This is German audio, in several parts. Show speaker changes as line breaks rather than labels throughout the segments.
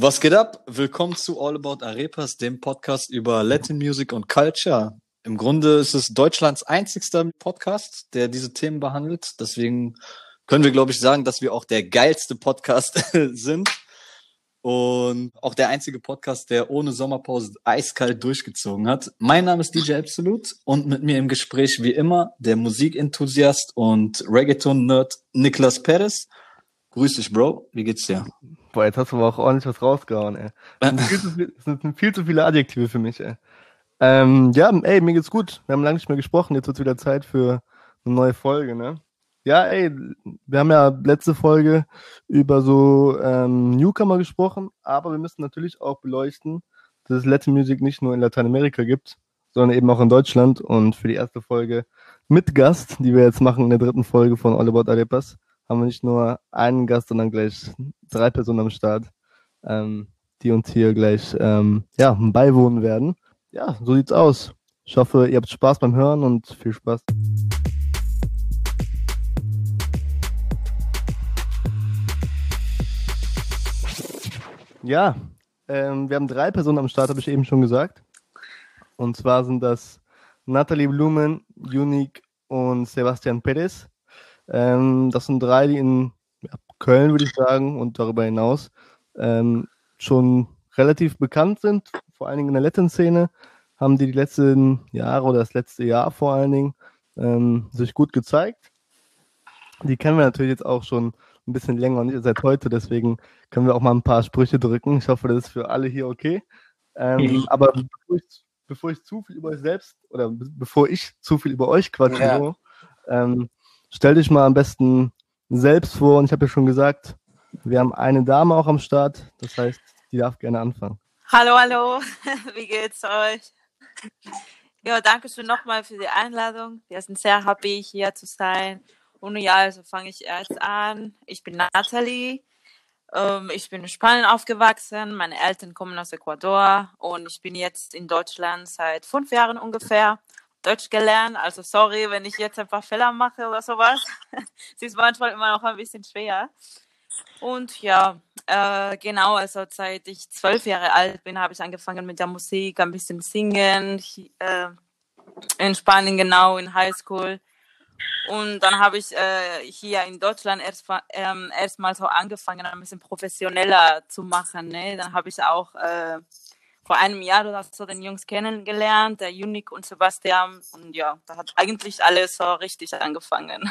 Was geht ab? Willkommen zu All About Arepas, dem Podcast über Latin Music und Culture. Im Grunde ist es Deutschlands einzigster Podcast, der diese Themen behandelt. Deswegen können wir, glaube ich, sagen, dass wir auch der geilste Podcast sind. Und auch der einzige Podcast, der ohne Sommerpause eiskalt durchgezogen hat. Mein Name ist DJ Absolute und mit mir im Gespräch wie immer der Musikenthusiast und Reggaeton-Nerd Niklas Perez. Grüß dich, Bro. Wie geht's dir?
Boah, jetzt hast du aber auch ordentlich was rausgehauen, ey. Das sind viel zu, sind viel zu viele Adjektive für mich, ey. Ähm, ja, ey, mir geht's gut. Wir haben lange nicht mehr gesprochen. Jetzt wird's wieder Zeit für eine neue Folge, ne? Ja, ey, wir haben ja letzte Folge über so ähm, Newcomer gesprochen, aber wir müssen natürlich auch beleuchten, dass es Latin Music nicht nur in Lateinamerika gibt, sondern eben auch in Deutschland. Und für die erste Folge mit Gast, die wir jetzt machen in der dritten Folge von All About Arepas, haben wir nicht nur einen Gast, sondern gleich drei Personen am Start, ähm, die uns hier gleich ähm, ja, beiwohnen werden. Ja, so sieht's aus. Ich hoffe, ihr habt Spaß beim Hören und viel Spaß. Ja, ähm, wir haben drei Personen am Start, habe ich eben schon gesagt. Und zwar sind das Nathalie Blumen, Unique und Sebastian Perez. Ähm, das sind drei, die in ja, Köln, würde ich sagen, und darüber hinaus ähm, schon relativ bekannt sind, vor allen Dingen in der Latin-Szene, haben die die letzten Jahre oder das letzte Jahr vor allen Dingen ähm, sich gut gezeigt. Die kennen wir natürlich jetzt auch schon ein bisschen länger und nicht seit heute, deswegen können wir auch mal ein paar Sprüche drücken. Ich hoffe, das ist für alle hier okay. Ähm, mhm. Aber bevor ich, bevor ich, zu viel über euch selbst oder bevor ich zu viel über euch quatsche, ja. so, ähm, stell dich mal am besten selbst vor. Und ich habe ja schon gesagt, wir haben eine Dame auch am Start. Das heißt, die darf gerne anfangen.
Hallo, hallo. Wie geht's euch? Ja, danke schön nochmal für die Einladung. Wir sind sehr happy, hier zu sein. Und ja, also fange ich erst an. Ich bin Nathalie. Ähm, ich bin in Spanien aufgewachsen. Meine Eltern kommen aus Ecuador und ich bin jetzt in Deutschland seit fünf Jahren ungefähr. Deutsch gelernt. Also sorry, wenn ich jetzt ein paar Fehler mache oder sowas. Sie ist manchmal immer noch ein bisschen schwer. Und ja, äh, genau, also seit ich zwölf Jahre alt bin, habe ich angefangen mit der Musik, ein bisschen singen. Äh, in Spanien genau, in Highschool. Und dann habe ich äh, hier in Deutschland erst ähm, erstmal so angefangen, ein bisschen professioneller zu machen. Ne? Dann habe ich auch äh, vor einem Jahr oder so den Jungs kennengelernt, der Unique und Sebastian. Und ja, da hat eigentlich alles so richtig angefangen.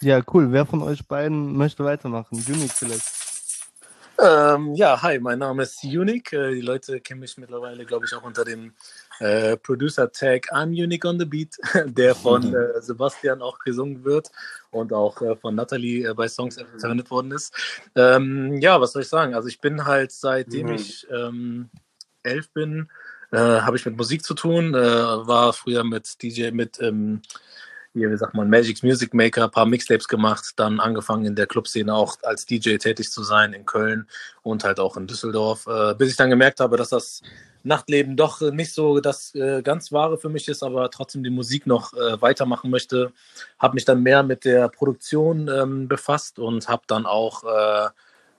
Ja, cool. Wer von euch beiden möchte weitermachen? Unique vielleicht.
Ähm, ja, hi, mein Name ist Unique. Äh, die Leute kennen mich mittlerweile, glaube ich, auch unter dem äh, Producer-Tag I'm Unique on the Beat, der von mhm. äh, Sebastian auch gesungen wird und auch äh, von Natalie äh, bei Songs verwendet worden ist. Ähm, ja, was soll ich sagen? Also ich bin halt, seitdem mhm. ich ähm, elf bin, äh, habe ich mit Musik zu tun, war früher mit DJ, mit ähm, hier, wie sagt man, Magic's Music Maker, ein paar Mixtapes gemacht, dann angefangen in der Clubszene auch als DJ tätig zu sein in Köln und halt auch in Düsseldorf, äh, bis ich dann gemerkt habe, dass das Nachtleben doch nicht so das äh, ganz Wahre für mich ist, aber trotzdem die Musik noch äh, weitermachen möchte. Habe mich dann mehr mit der Produktion ähm, befasst und habe dann auch, äh,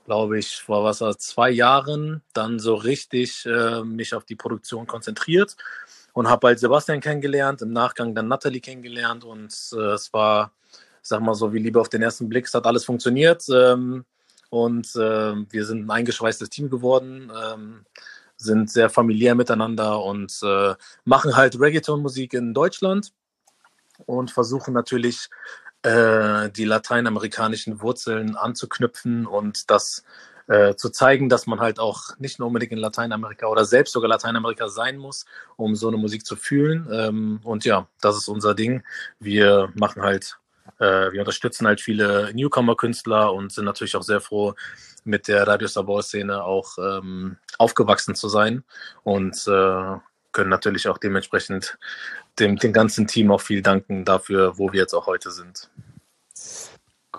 glaube ich, vor was zwei Jahren dann so richtig äh, mich auf die Produktion konzentriert und habe halt Sebastian kennengelernt, im Nachgang dann Natalie kennengelernt und äh, es war, sag mal so, wie Liebe auf den ersten Blick, es hat alles funktioniert ähm, und äh, wir sind ein eingeschweißtes Team geworden, ähm, sind sehr familiär miteinander und äh, machen halt Reggaeton-Musik in Deutschland und versuchen natürlich äh, die lateinamerikanischen Wurzeln anzuknüpfen und das äh, zu zeigen, dass man halt auch nicht nur unbedingt in Lateinamerika oder selbst sogar Lateinamerika sein muss, um so eine Musik zu fühlen. Ähm, und ja, das ist unser Ding. Wir machen halt, äh, wir unterstützen halt viele Newcomer-Künstler und sind natürlich auch sehr froh, mit der Radio Sabor-Szene auch ähm, aufgewachsen zu sein und äh, können natürlich auch dementsprechend dem, dem ganzen Team auch viel danken dafür, wo wir jetzt auch heute sind.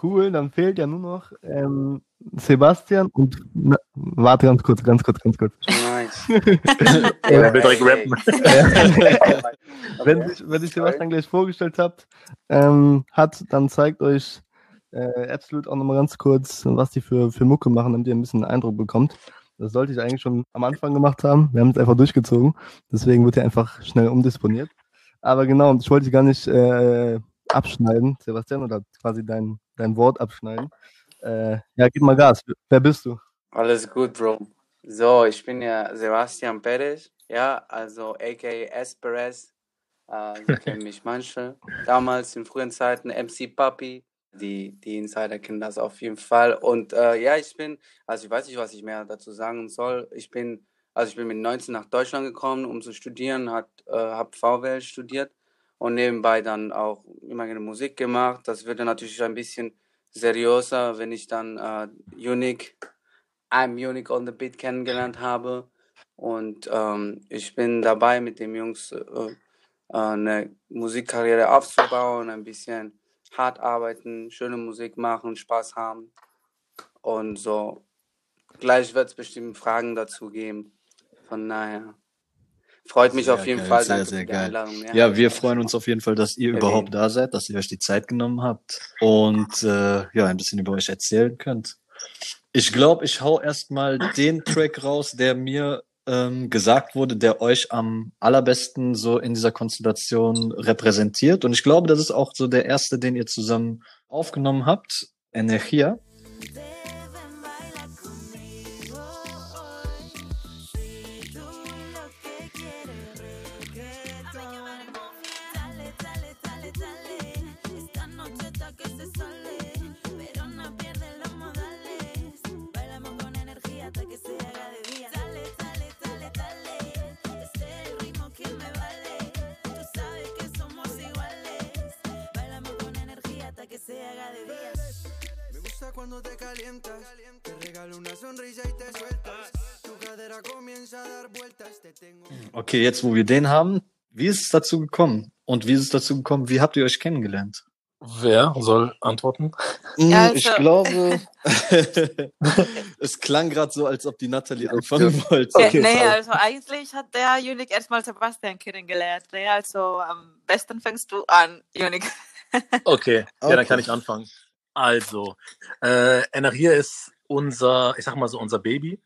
Cool, dann fehlt ja nur noch ähm, Sebastian und na, warte ganz kurz, ganz kurz, ganz kurz. Nice. er will direkt rappen. wenn, sich, wenn sich Sebastian gleich vorgestellt habt, ähm, hat, dann zeigt euch äh, Absolute auch nochmal ganz kurz, was die für, für Mucke machen, damit ihr ein bisschen einen Eindruck bekommt. Das sollte ich eigentlich schon am Anfang gemacht haben. Wir haben es einfach durchgezogen. Deswegen wird er einfach schnell umdisponiert. Aber genau, ich wollte gar nicht äh, abschneiden, Sebastian, oder quasi dein, dein Wort abschneiden. Äh, ja, gib mal Gas. Wer bist du?
Alles gut, Bro. So, ich bin ja Sebastian Perez, ja, also aka Esperes. Äh, Sie kennen mich manche. Damals in frühen Zeiten MC Papi. Die, die Insider kennen das auf jeden Fall. Und äh, ja, ich bin, also ich weiß nicht, was ich mehr dazu sagen soll. Ich bin, also ich bin mit 19 nach Deutschland gekommen, um zu studieren, hat, äh, habe VWL studiert und nebenbei dann auch immer Musik gemacht. Das wird dann natürlich ein bisschen seriöser, wenn ich dann äh, Unique, I'm Unique on the Beat kennengelernt habe. Und ähm, ich bin dabei, mit den Jungs äh, äh, eine Musikkarriere aufzubauen, ein bisschen hart arbeiten, schöne Musik machen, Spaß haben. Und so, gleich wird es bestimmt Fragen dazu geben. Von daher. Freut mich
Sehr
auf jeden
geil,
Fall.
sehr, sehr geil.
Einladung.
Ja, wir freuen uns auf jeden Fall, dass ihr überhaupt da seid, dass ihr euch die Zeit genommen habt und äh, ja, ein bisschen über euch erzählen könnt. Ich glaube, ich hau erstmal den Track raus, der mir ähm, gesagt wurde, der euch am allerbesten so in dieser Konstellation repräsentiert. Und ich glaube, das ist auch so der erste, den ihr zusammen aufgenommen habt. Energia.
Calientas, te regalo una sonrisa y te sueltas. Tu cadera comienza a dar vueltas, te tengo.
Okay, jetzt wo wir den haben, wie ist es dazu gekommen? Und wie ist es dazu gekommen? Wie habt ihr euch kennengelernt?
Wer soll antworten?
Ja, also-
Ich glaube, es klang gerade so, als ob die Nathalie anfangen wollte.
Ja, nee, also eigentlich hat der Unique erstmal Sebastian kennengelernt. Nee, also am besten fängst du an, Unique.
Okay, ja,
Okay.
dann kann ich anfangen. Also, äh, Energia ist unser, ich sag mal so, unser Baby.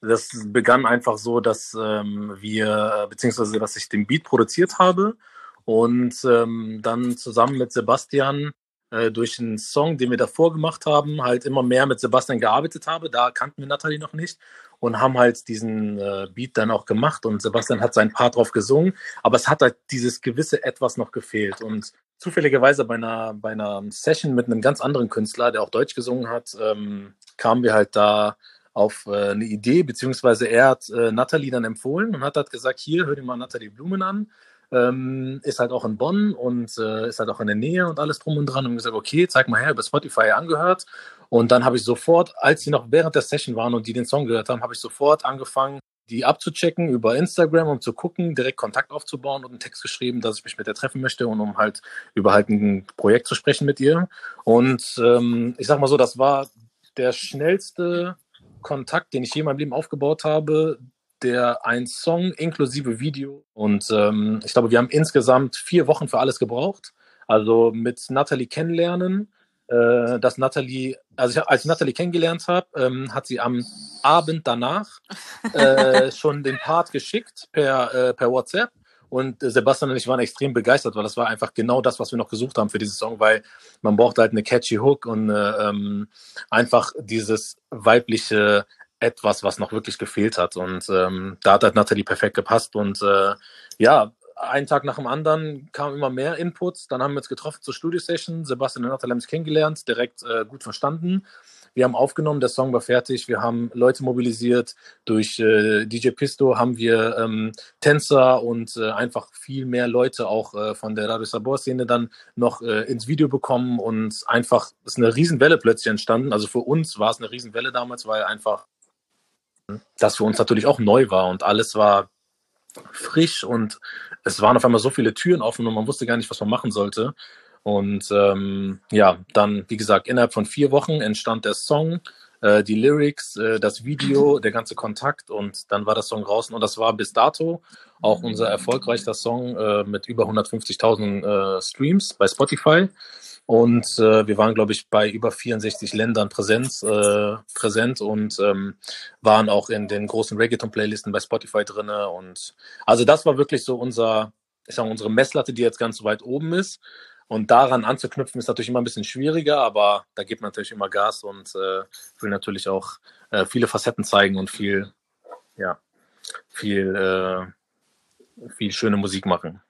Das begann einfach so, dass ähm, wir, beziehungsweise, dass ich den Beat produziert habe und ähm, dann zusammen mit Sebastian äh, durch einen Song, den wir davor gemacht haben, halt immer mehr mit Sebastian gearbeitet habe. Da kannten wir Nathalie noch nicht und haben halt diesen äh, Beat dann auch gemacht und Sebastian hat seinen Part drauf gesungen, aber es hat halt dieses gewisse Etwas noch gefehlt und zufälligerweise bei einer, bei einer Session mit einem ganz anderen Künstler, der auch Deutsch gesungen hat, ähm, kamen wir halt da auf äh, eine Idee, beziehungsweise er hat äh, Nathalie dann empfohlen und hat halt gesagt, hier, hör dir mal Nathalie Blumen an. Ähm, ist halt auch in Bonn und äh, ist halt auch in der Nähe und alles drum und dran. Und gesagt, okay, zeig mal her, über Spotify angehört. Und dann habe ich sofort, als sie noch während der Session waren und die den Song gehört haben, habe ich sofort angefangen, die abzuchecken über Instagram, um zu gucken, direkt Kontakt aufzubauen und einen Text geschrieben, dass ich mich mit ihr treffen möchte und um halt über halt ein Projekt zu sprechen mit ihr. Und ähm, ich sag mal so, das war der schnellste Kontakt, den ich je in meinem Leben aufgebaut habe, der ein Song inklusive Video. Und ähm, ich glaube, wir haben insgesamt vier Wochen für alles gebraucht. Also mit Natalie kennenlernen, äh, dass Natalie, also ich, als ich Natalie kennengelernt habe, ähm, hat sie am Abend danach äh, schon den Part geschickt per, äh, per WhatsApp. Und äh, Sebastian und ich waren extrem begeistert, weil das war einfach genau das, was wir noch gesucht haben für diesen Song, weil man braucht halt eine catchy Hook und äh, ähm, einfach dieses weibliche etwas, was noch wirklich gefehlt hat. Und ähm, da hat halt Natalie perfekt gepasst. Und äh, ja, einen Tag nach dem anderen kamen immer mehr Inputs. Dann haben wir uns getroffen zur Studio-Session. Sebastian und Natalie haben sich kennengelernt, direkt äh, gut verstanden. Wir haben aufgenommen, der Song war fertig. Wir haben Leute mobilisiert. Durch äh, DJ Pisto haben wir ähm, Tänzer und äh, einfach viel mehr Leute auch äh, von der Radio Sabor-Szene dann noch äh, ins Video bekommen. Und einfach ist eine Riesenwelle plötzlich entstanden. Also für uns war es eine Riesenwelle damals, weil einfach das für uns natürlich auch neu war und alles war frisch und es waren auf einmal so viele Türen offen und man wusste gar nicht, was man machen sollte. Und ähm, ja, dann, wie gesagt, innerhalb von vier Wochen entstand der Song, äh, die Lyrics, äh, das Video, der ganze Kontakt und dann war der Song draußen und das war bis dato auch unser erfolgreichster Song äh, mit über 150.000 äh, Streams bei Spotify. Und äh, wir waren, glaube ich, bei über 64 Ländern präsent, äh, präsent und ähm, waren auch in den großen Reggaeton-Playlisten bei Spotify drinne. Und also das war wirklich so unser, ich sag mal, unsere Messlatte, die jetzt ganz weit oben ist. Und daran anzuknüpfen ist natürlich immer ein bisschen schwieriger, aber da gibt man natürlich immer Gas und äh, will natürlich auch äh, viele Facetten zeigen und viel, ja, viel, äh, viel schöne Musik machen.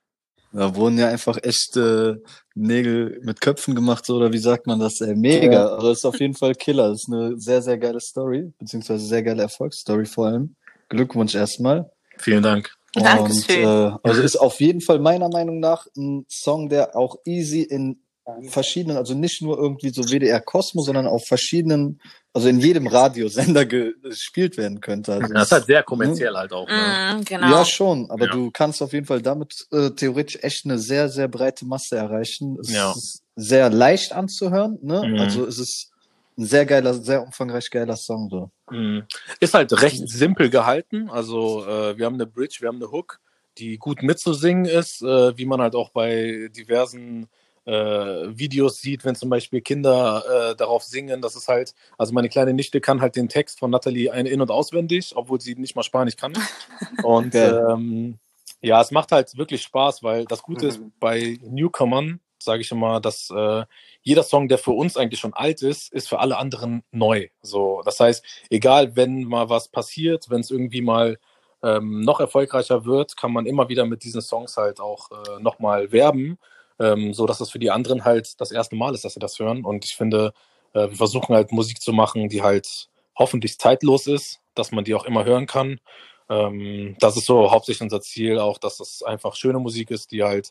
Da wurden ja einfach echte Nägel mit Köpfen gemacht, so, oder wie sagt man das? Äh, mega. Also das ist auf jeden Fall Killer. Das ist eine sehr, sehr geile Story, beziehungsweise sehr geile Erfolgsstory vor allem. Glückwunsch erstmal.
Vielen Dank.
Und,
Dankeschön.
äh, also ist auf jeden Fall meiner Meinung nach ein Song, der auch easy in verschiedenen, also nicht nur irgendwie so WDR Kosmos, sondern auf verschiedenen, also in jedem Radiosender ge- gespielt werden könnte. Also
Das ist halt sehr kommerziell halt auch. Ne?
Mm, genau.
ja, schon, aber
Ja.
du kannst auf jeden Fall damit äh, theoretisch echt eine sehr, sehr breite Masse erreichen. Es
Ja.
ist sehr leicht anzuhören, ne?
Mhm.
Also es ist ein sehr geiler, sehr umfangreich geiler Song so.
Mhm. Ist halt recht simpel gehalten. Also äh, wir haben eine Bridge, wir haben eine Hook, die gut mitzusingen ist, äh, wie man halt auch bei diversen äh, Videos sieht, wenn zum Beispiel Kinder äh, darauf singen. Das ist halt, also meine kleine Nichte kann halt den Text von Natalie ein- in- und auswendig, obwohl sie nicht mal Spanisch kann. Und ähm, ja, es macht halt wirklich Spaß, weil das Gute ist bei Newcomern, sage ich immer, dass äh, jeder Song, der für uns eigentlich schon alt ist, ist für alle anderen neu. So, das heißt, egal, wenn mal was passiert, wenn es irgendwie mal ähm, noch erfolgreicher wird, kann man immer wieder mit diesen Songs halt auch äh, nochmal werben, ähm, so dass es für die anderen halt das erste Mal ist, dass sie das hören. Und ich finde, äh, wir versuchen halt Musik zu machen, die halt hoffentlich zeitlos ist, dass man die auch immer hören kann. Ähm, das ist so hauptsächlich unser Ziel, auch dass es einfach schöne Musik ist, die halt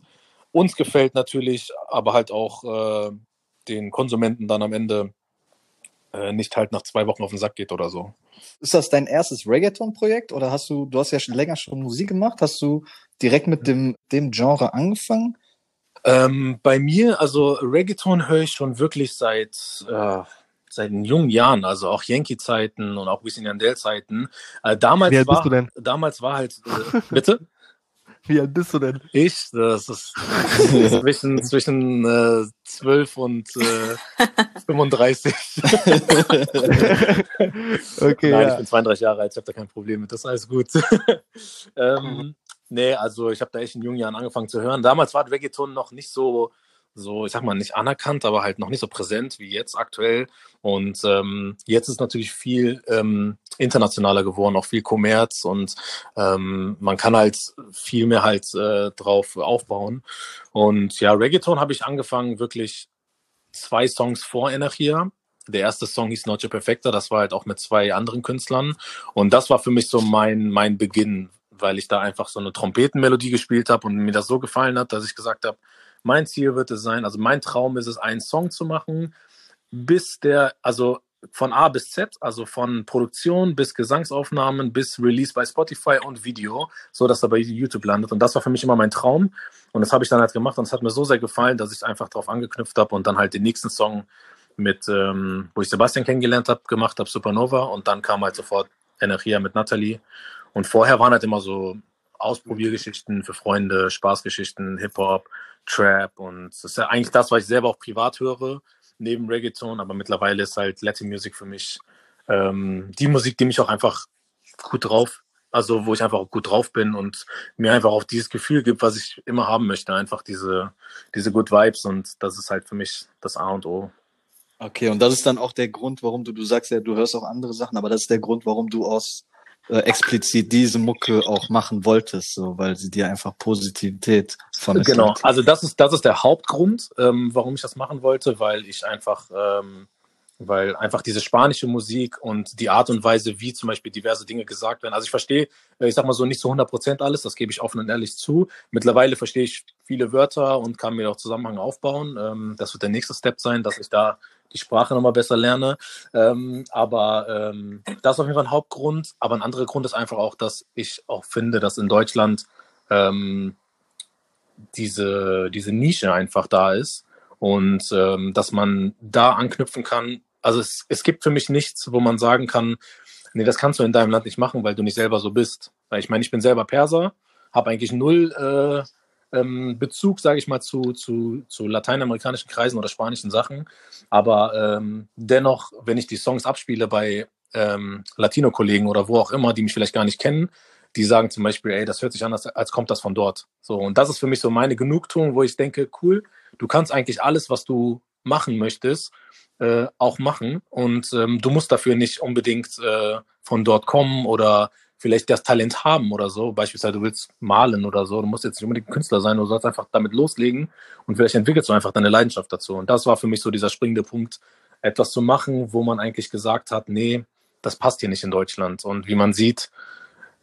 uns gefällt natürlich, aber halt auch äh, den Konsumenten dann am Ende äh, nicht halt nach zwei Wochen auf den Sack geht oder so.
Ist das dein erstes Reggaeton-Projekt oder hast du, du hast ja schon länger schon Musik gemacht, hast du direkt mit dem, dem Genre angefangen?
Ähm, bei mir, also Reggaeton höre ich schon wirklich seit, äh, seit jungen Jahren, also auch Yankee-Zeiten und auch Wisin Yandel-Zeiten. Äh, damals
Wie alt
war,
bist du denn?
Damals war halt, äh, bitte?
Wie alt bist du denn?
Ich, das ist zwischen, zwischen äh, 12 und äh, 35.
okay,
Nein, ich
ja.
bin 32 Jahre alt, ich habe da kein Problem mit, das ist alles gut. ähm, nee, also ich habe da echt in jungen Jahren angefangen zu hören. Damals war Reggaeton noch nicht so, so, ich sag mal, nicht anerkannt, aber halt noch nicht so präsent wie jetzt aktuell. Und ähm, jetzt ist natürlich viel ähm, internationaler geworden, auch viel Kommerz und ähm, man kann halt viel mehr halt äh, drauf aufbauen. Und ja, Reggaeton habe ich angefangen wirklich zwei Songs vor Energia. Der erste Song hieß Noche Perfecta, das war halt auch mit zwei anderen Künstlern. Und das war für mich so mein, mein Beginn, weil ich da einfach so eine Trompetenmelodie gespielt habe und mir das so gefallen hat, dass ich gesagt habe, mein Ziel wird es sein, also mein Traum ist es, einen Song zu machen, bis der, also von A bis Z, also von Produktion bis Gesangsaufnahmen bis Release bei Spotify und Video, so dass er bei YouTube landet. Und das war für mich immer mein Traum. Und das habe ich dann halt gemacht und es hat mir so sehr gefallen, dass ich einfach darauf angeknüpft habe und dann halt den nächsten Song mit, ähm, wo ich Sebastian kennengelernt habe, gemacht habe, Supernova. Und dann kam halt sofort Energia mit Natalie. Und vorher waren halt immer so Ausprobiergeschichten für Freunde, Spaßgeschichten, Hip-Hop, Trap. Und das ist ja eigentlich das, was ich selber auch privat höre, neben Reggaeton. Aber mittlerweile ist halt Latin Music für mich ähm, die Musik, die mich auch einfach gut drauf, also wo ich einfach auch gut drauf bin und mir einfach auch dieses Gefühl gibt, was ich immer haben möchte. Einfach diese, diese Good Vibes. Und das ist halt für mich das A und O.
Okay, und das ist dann auch der Grund, warum du, du sagst ja, du hörst auch andere Sachen, aber das ist der Grund, warum du aus äh, explizit diese Mucke auch machen wolltest, so, weil sie dir einfach Positivität vermittelt.
Genau, also das ist, das ist der Hauptgrund, ähm, warum ich das machen wollte, weil ich einfach, ähm, weil einfach diese spanische Musik und die Art und Weise, wie zum Beispiel diverse Dinge gesagt werden. Also ich verstehe, äh, ich sag mal so nicht zu 100 Prozent alles, das gebe ich offen und ehrlich zu. Mittlerweile verstehe ich viele Wörter und kann mir auch Zusammenhang aufbauen. Ähm, das wird der nächste Step sein, dass ich da die Sprache nochmal besser lerne. Ähm, aber ähm, das ist auf jeden Fall ein Hauptgrund. Aber ein anderer Grund ist einfach auch, dass ich auch finde, dass in Deutschland ähm, diese, diese Nische einfach da ist und ähm, dass man da anknüpfen kann. Also es, es gibt für mich nichts, wo man sagen kann, nee, das kannst du in deinem Land nicht machen, weil du nicht selber so bist. Weil ich meine, ich bin selber Perser, habe eigentlich null äh, ähm, Bezug, sage ich mal, zu, zu, zu lateinamerikanischen Kreisen oder spanischen Sachen. Aber ähm, dennoch, wenn ich die Songs abspiele bei ähm, Latino-Kollegen oder wo auch immer, die mich vielleicht gar nicht kennen, die sagen zum Beispiel, ey, das hört sich an, als, als kommt das von dort. So, und das ist für mich so meine Genugtuung, wo ich denke, cool, du kannst eigentlich alles, was du machen möchtest, äh, auch machen. Und ähm, du musst dafür nicht unbedingt äh, von dort kommen oder vielleicht das Talent haben oder so. Beispielsweise, du willst malen oder so. Du musst jetzt nicht unbedingt Künstler sein, du sollst einfach damit loslegen und vielleicht entwickelst du einfach deine Leidenschaft dazu. Und das war für mich so dieser springende Punkt, etwas zu machen, wo man eigentlich gesagt hat, nee, das passt hier nicht in Deutschland. Und wie man sieht,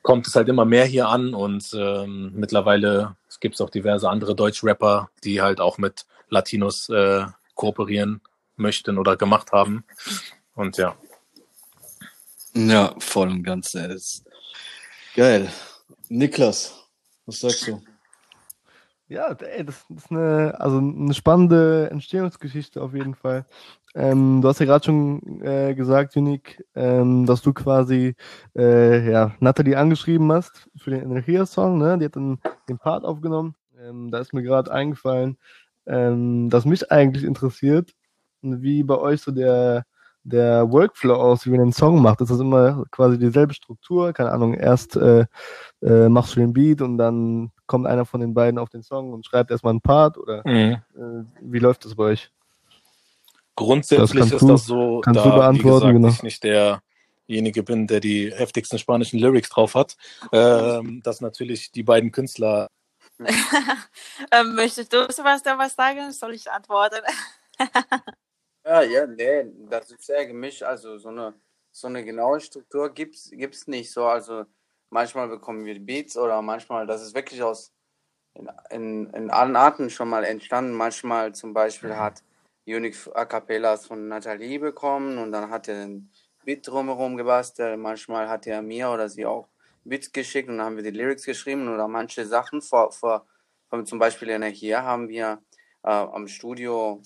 kommt es halt immer mehr hier an und ähm, mittlerweile gibt es auch diverse andere Deutsch-Rapper, die halt auch mit Latinos äh, kooperieren möchten oder gemacht haben. Und ja.
Ja, voll und ganz. ey. Geil. Niklas, was sagst du?
Ja, ey, das ist eine, also eine spannende Entstehungsgeschichte auf jeden Fall. Ähm, du hast ja gerade schon äh, gesagt, Unique, ähm, dass du quasi äh, ja, Natalie angeschrieben hast für den Energia-Song, ne? Die hat dann den Part aufgenommen. Ähm, da ist mir gerade eingefallen, ähm, dass mich eigentlich interessiert, wie bei euch so der, der Workflow aussieht, wie man einen Song macht. Ist das immer quasi dieselbe Struktur? Keine Ahnung, erst äh, äh, machst du den Beat und dann kommt einer von den beiden auf den Song und schreibt erstmal einen Part oder
Mhm.
äh, wie läuft das bei euch? Das
Grundsätzlich
kannst
ist
du-
das so,
kannst
da
du
wie
beantworten,
gesagt,
genau.
ich nicht derjenige bin, der die heftigsten spanischen Lyrics drauf hat, ähm, dass natürlich die beiden Künstler
ähm, möchtest du Sebastian was sagen? Soll ich antworten?
Ja, ja, nee, das ist sehr gemischt. Also so eine, so eine genaue Struktur gibt's, gibt's nicht so. Also manchmal bekommen wir Beats oder manchmal, das ist wirklich aus in, in, in allen Arten schon mal entstanden. Manchmal zum Beispiel hat Unique A Cappellas von Nathalie bekommen und dann hat er den Beat drumherum gebastelt. Manchmal hat er mir oder sie auch Beats geschickt und dann haben wir die Lyrics geschrieben oder manche Sachen vor, vor, vor zum Beispiel in der hier haben wir äh, am Studio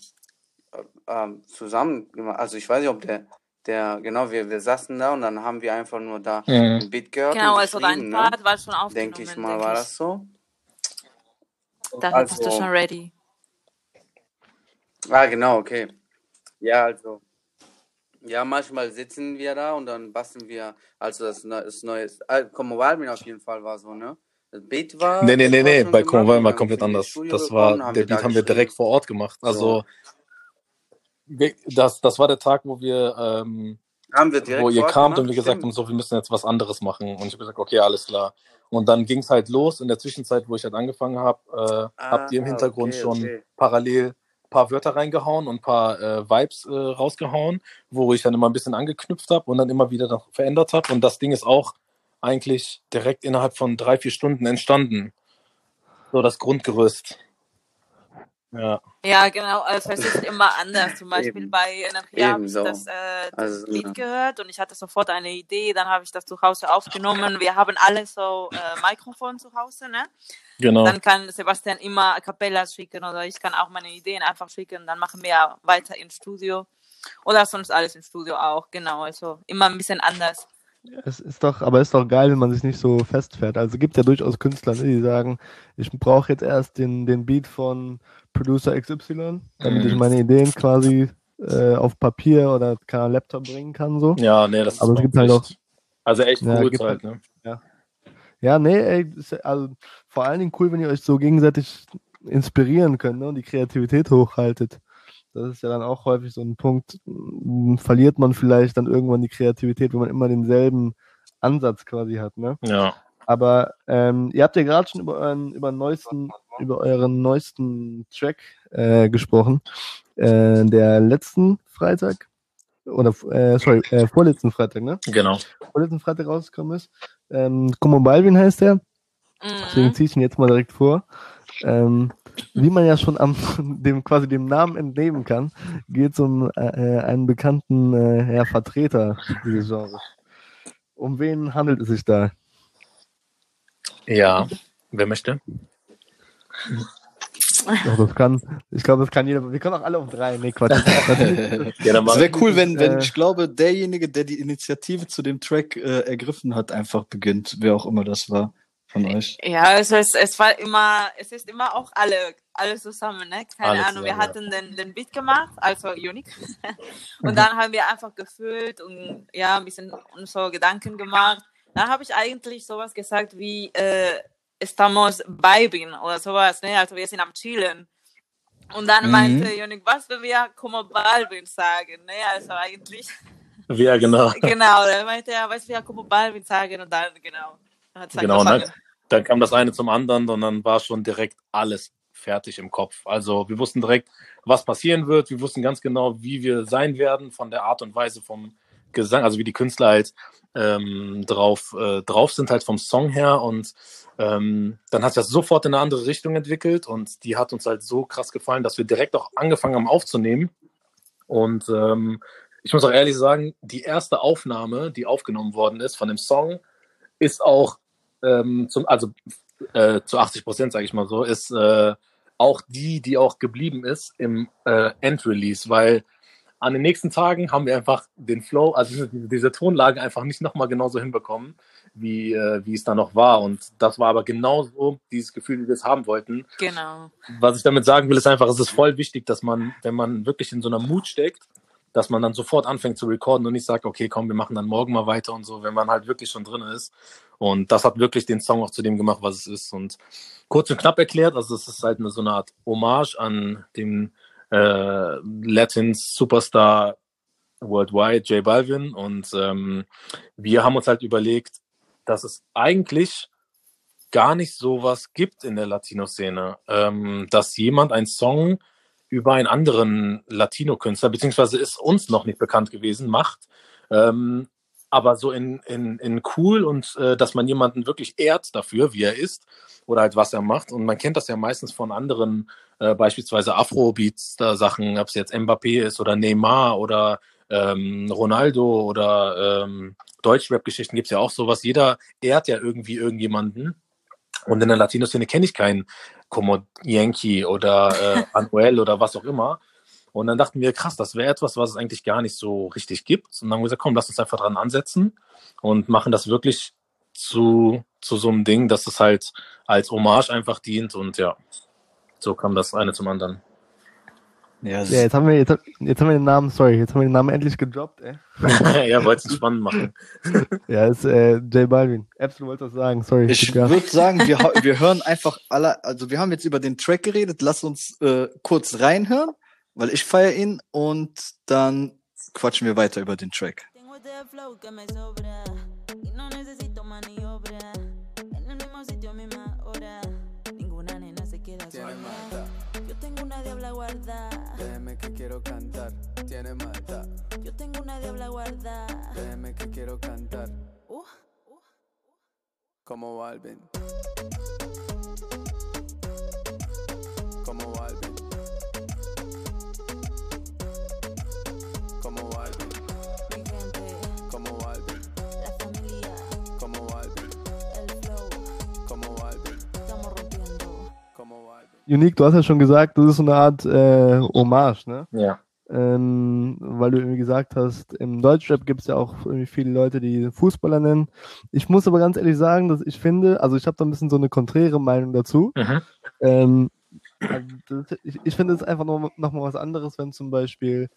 ähm, zusammen gemacht. Also ich weiß nicht, ob der, der, genau, wir, wir saßen da und dann haben wir einfach nur da
Mhm.
ein Beat gehört
Genau,
und
also dein
ne?
Part war schon aufgenommen.
Denke ich mal,
denke
war
ich.
das so?
Da bist du
Also-
schon ready.
Ah, genau, okay. Ja, also. Ja, manchmal sitzen wir da und dann basteln wir, also das, das neue, äh, Como Valmin auf jeden Fall war so, ne? Das Beat war.
Nee, nee, nee, nee, bei Convoy
und
war
dann
komplett anders. Das war,
haben
der Beat haben wir direkt vor Ort gemacht. Also, wir- das, das war der Tag, wo wir, ähm,
Haben wir direkt
wo ihr kamt und wir gesagt haben, so, wir müssen jetzt was anderes machen. Und ich habe gesagt, okay, alles klar. Und dann ging es halt los. In der Zwischenzeit, wo ich halt angefangen habe, äh, habt ihr im
Ah,
Hintergrund
okay,
schon
okay.
parallel ein paar Wörter reingehauen und ein paar äh, Vibes äh, rausgehauen, wo ich dann immer ein bisschen angeknüpft habe und dann immer wieder noch verändert habe. Und das Ding ist auch eigentlich direkt innerhalb von drei, vier Stunden entstanden. So das Grundgerüst. Ja.
Ja, genau. Also es ist immer anders. Zum Beispiel
Eben.
bei Energia habe ich
Ebenso.
das, äh, das
Also,
Lied gehört und ich hatte sofort eine Idee. Dann habe ich das zu Hause aufgenommen. Wir haben alle so äh, Mikrofon zu Hause, ne?
Genau.
Dann kann Sebastian immer A Cappella schicken oder ich kann auch meine Ideen einfach schicken. Dann machen wir weiter im Studio. Oder sonst alles im Studio auch, genau. Also immer ein bisschen anders.
Es ist doch, aber es ist doch geil, wenn man sich nicht so festfährt. Also gibt ja durchaus Künstler, ne, die sagen, ich brauche jetzt erst den, den Beat von Producer XY, damit ich
Mhm.
meine Ideen quasi äh, auf Papier oder kann Laptop bringen kann. So.
Ja, nee, das
Aber es
ist
gibt halt auch-
also echt
Ja,
gut halt, ne?
Ja, nee, ey, ist ja- also vor allen Dingen cool, wenn ihr euch so gegenseitig inspirieren könnt ne, und die Kreativität hochhaltet. Das ist ja dann auch häufig so ein Punkt, verliert man vielleicht dann irgendwann die Kreativität, wenn man immer denselben Ansatz quasi hat, ne?
Ja.
Aber ähm, ihr habt ja gerade schon über euren, über, neuesten, über euren neuesten Track äh, gesprochen, äh, der letzten Freitag oder äh, sorry, äh, vorletzten Freitag, ne?
Genau.
Vorletzten Freitag rausgekommen ist. Ähm, Como Balvin heißt der. Deswegen
Mhm.
ziehe ich ihn jetzt mal direkt vor. Ähm, wie man ja schon am dem quasi dem Namen entnehmen kann, geht es um äh, einen bekannten äh, Vertreter dieses Genres. Um wen handelt es sich da?
Ja. Wer möchte?
Doch, das kann, ich glaube, das kann jeder. Wir können auch alle auf drei. Nee, Quatsch.
Ja, dann
Es wäre cool, wenn, wenn
Äh,
ich glaube, derjenige, der die Initiative zu dem Track äh, ergriffen hat, einfach beginnt, wer auch immer das war. Von euch?
Ja, also es, es war immer, es ist immer auch alle, alle zusammen, ne? Keine
Alle
Ahnung, wir
zusammen, ja.
hatten den, den Beat gemacht, also Unique. und dann haben wir einfach gefühlt und ja, ein bisschen uns so Gedanken gemacht. Dann habe ich eigentlich sowas gesagt wie, äh, estamos vibing oder sowas, ne? Also wir sind am Chillen. Und dann
Mhm.
meinte Unique, was wenn wir como Balvin sagen, ne? Also eigentlich,
Ja, genau.
genau, dann meinte er, was wir como Balvin sagen und dann, genau.
Genau, ne? Dann kam das eine zum anderen und dann war schon direkt alles fertig im Kopf. Also wir wussten direkt, was passieren wird. Wir wussten ganz genau, wie wir sein werden von der Art und Weise vom Gesang, also wie die Künstler halt ähm, drauf, äh, drauf sind, halt vom Song her. Und ähm, dann hat sich das sofort in eine andere Richtung entwickelt und die hat uns halt so krass gefallen, dass wir direkt auch angefangen haben aufzunehmen. Und ähm, ich muss auch ehrlich sagen, die erste Aufnahme, die aufgenommen worden ist von dem Song, ist auch ähm, zum, also äh, zu 80 Prozent, sage ich mal so, ist äh, auch die, die auch geblieben ist im äh, End-Release, weil an den nächsten Tagen haben wir einfach den Flow, also diese, diese Tonlage einfach nicht nochmal genauso hinbekommen, wie, äh, wie es da noch war. Und das war aber genauso dieses Gefühl, wie wir es haben wollten.
Genau.
Was ich damit sagen will, ist einfach, es ist voll wichtig, dass man, wenn man wirklich in so einer Mut steckt, dass man dann sofort anfängt zu recorden und nicht sagt, okay, komm, wir machen dann morgen mal weiter und so, wenn man halt wirklich schon drin ist. Und das hat wirklich den Song auch zu dem gemacht, was es ist. Und kurz und knapp erklärt, also es ist halt eine, so eine Art Hommage an den äh, Latin Superstar worldwide, J Balvin. Und ähm, wir haben uns halt überlegt, dass es eigentlich gar nicht sowas gibt in der Latino-Szene, ähm, dass jemand einen Song über einen anderen Latino-Künstler, beziehungsweise ist uns noch nicht bekannt gewesen, macht. Ähm, aber so in, in, in cool und äh, dass man jemanden wirklich ehrt dafür, wie er ist oder halt was er macht. Und man kennt das ja meistens von anderen, äh, beispielsweise Afrobeats, da Sachen, ob es jetzt Mbappé ist oder Neymar oder ähm, Ronaldo oder ähm, Deutschrap-Geschichten gibt es ja auch sowas. Jeder ehrt ja irgendwie irgendjemanden. Und in der Latino-Szene kenne ich keinen como Yankee oder äh, Anuel oder was auch immer. Und dann dachten wir, krass, das wäre etwas, was es eigentlich gar nicht so richtig gibt. Und dann haben wir gesagt, komm, lass uns einfach dran ansetzen und machen das wirklich zu, zu so einem Ding, dass es halt als Hommage einfach dient. Und ja, so kam das eine zum anderen.
Ja,
Ja, jetzt haben wir, jetzt, jetzt haben wir den Namen, sorry, jetzt haben wir den Namen endlich gedroppt, ey.
ja, wollte es spannend machen.
Ja, ist äh, J Balvin. Apps, du wolltest was sagen, sorry.
Ich würde sagen, wir, wir hören einfach alle, also wir haben jetzt über den Track geredet, lass uns äh, kurz reinhören, weil ich feiere ihn und dann quatschen wir weiter über den Track.
Déjeme que quiero cantar. Tiene maldad,
Yo tengo una diabla guardada.
déjeme que quiero cantar.
Uh,
Como Balvin.
Unique, du hast ja schon gesagt, das ist so eine Art äh, Hommage, ne?
Ja.
Ähm, weil du irgendwie gesagt hast, im Deutschrap gibt es ja auch irgendwie viele Leute, die Fußballer nennen. Ich muss aber ganz ehrlich sagen, dass ich finde, also ich habe da ein bisschen so eine konträre Meinung dazu.
Mhm.
Ähm, also das, ich, ich finde es einfach noch, noch mal was anderes, wenn zum Beispiel,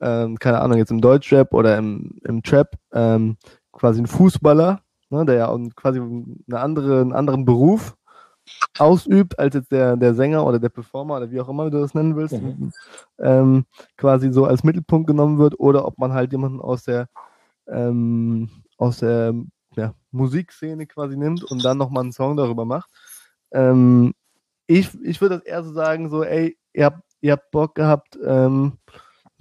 ähm, keine Ahnung, jetzt im Deutschrap oder im, im Trap ähm, quasi ein Fußballer, ne, der ja auch quasi eine andere, einen anderen Beruf ausübt, als jetzt der, der Sänger oder der Performer oder wie auch immer du das nennen willst,
Mhm.
ähm, quasi so als Mittelpunkt genommen wird oder ob man halt jemanden aus der ähm, aus der ja, Musikszene quasi nimmt und dann nochmal einen Song darüber macht. Ähm, ich ich würde das eher so sagen, so, ey, ihr habt, ihr habt Bock gehabt, ähm,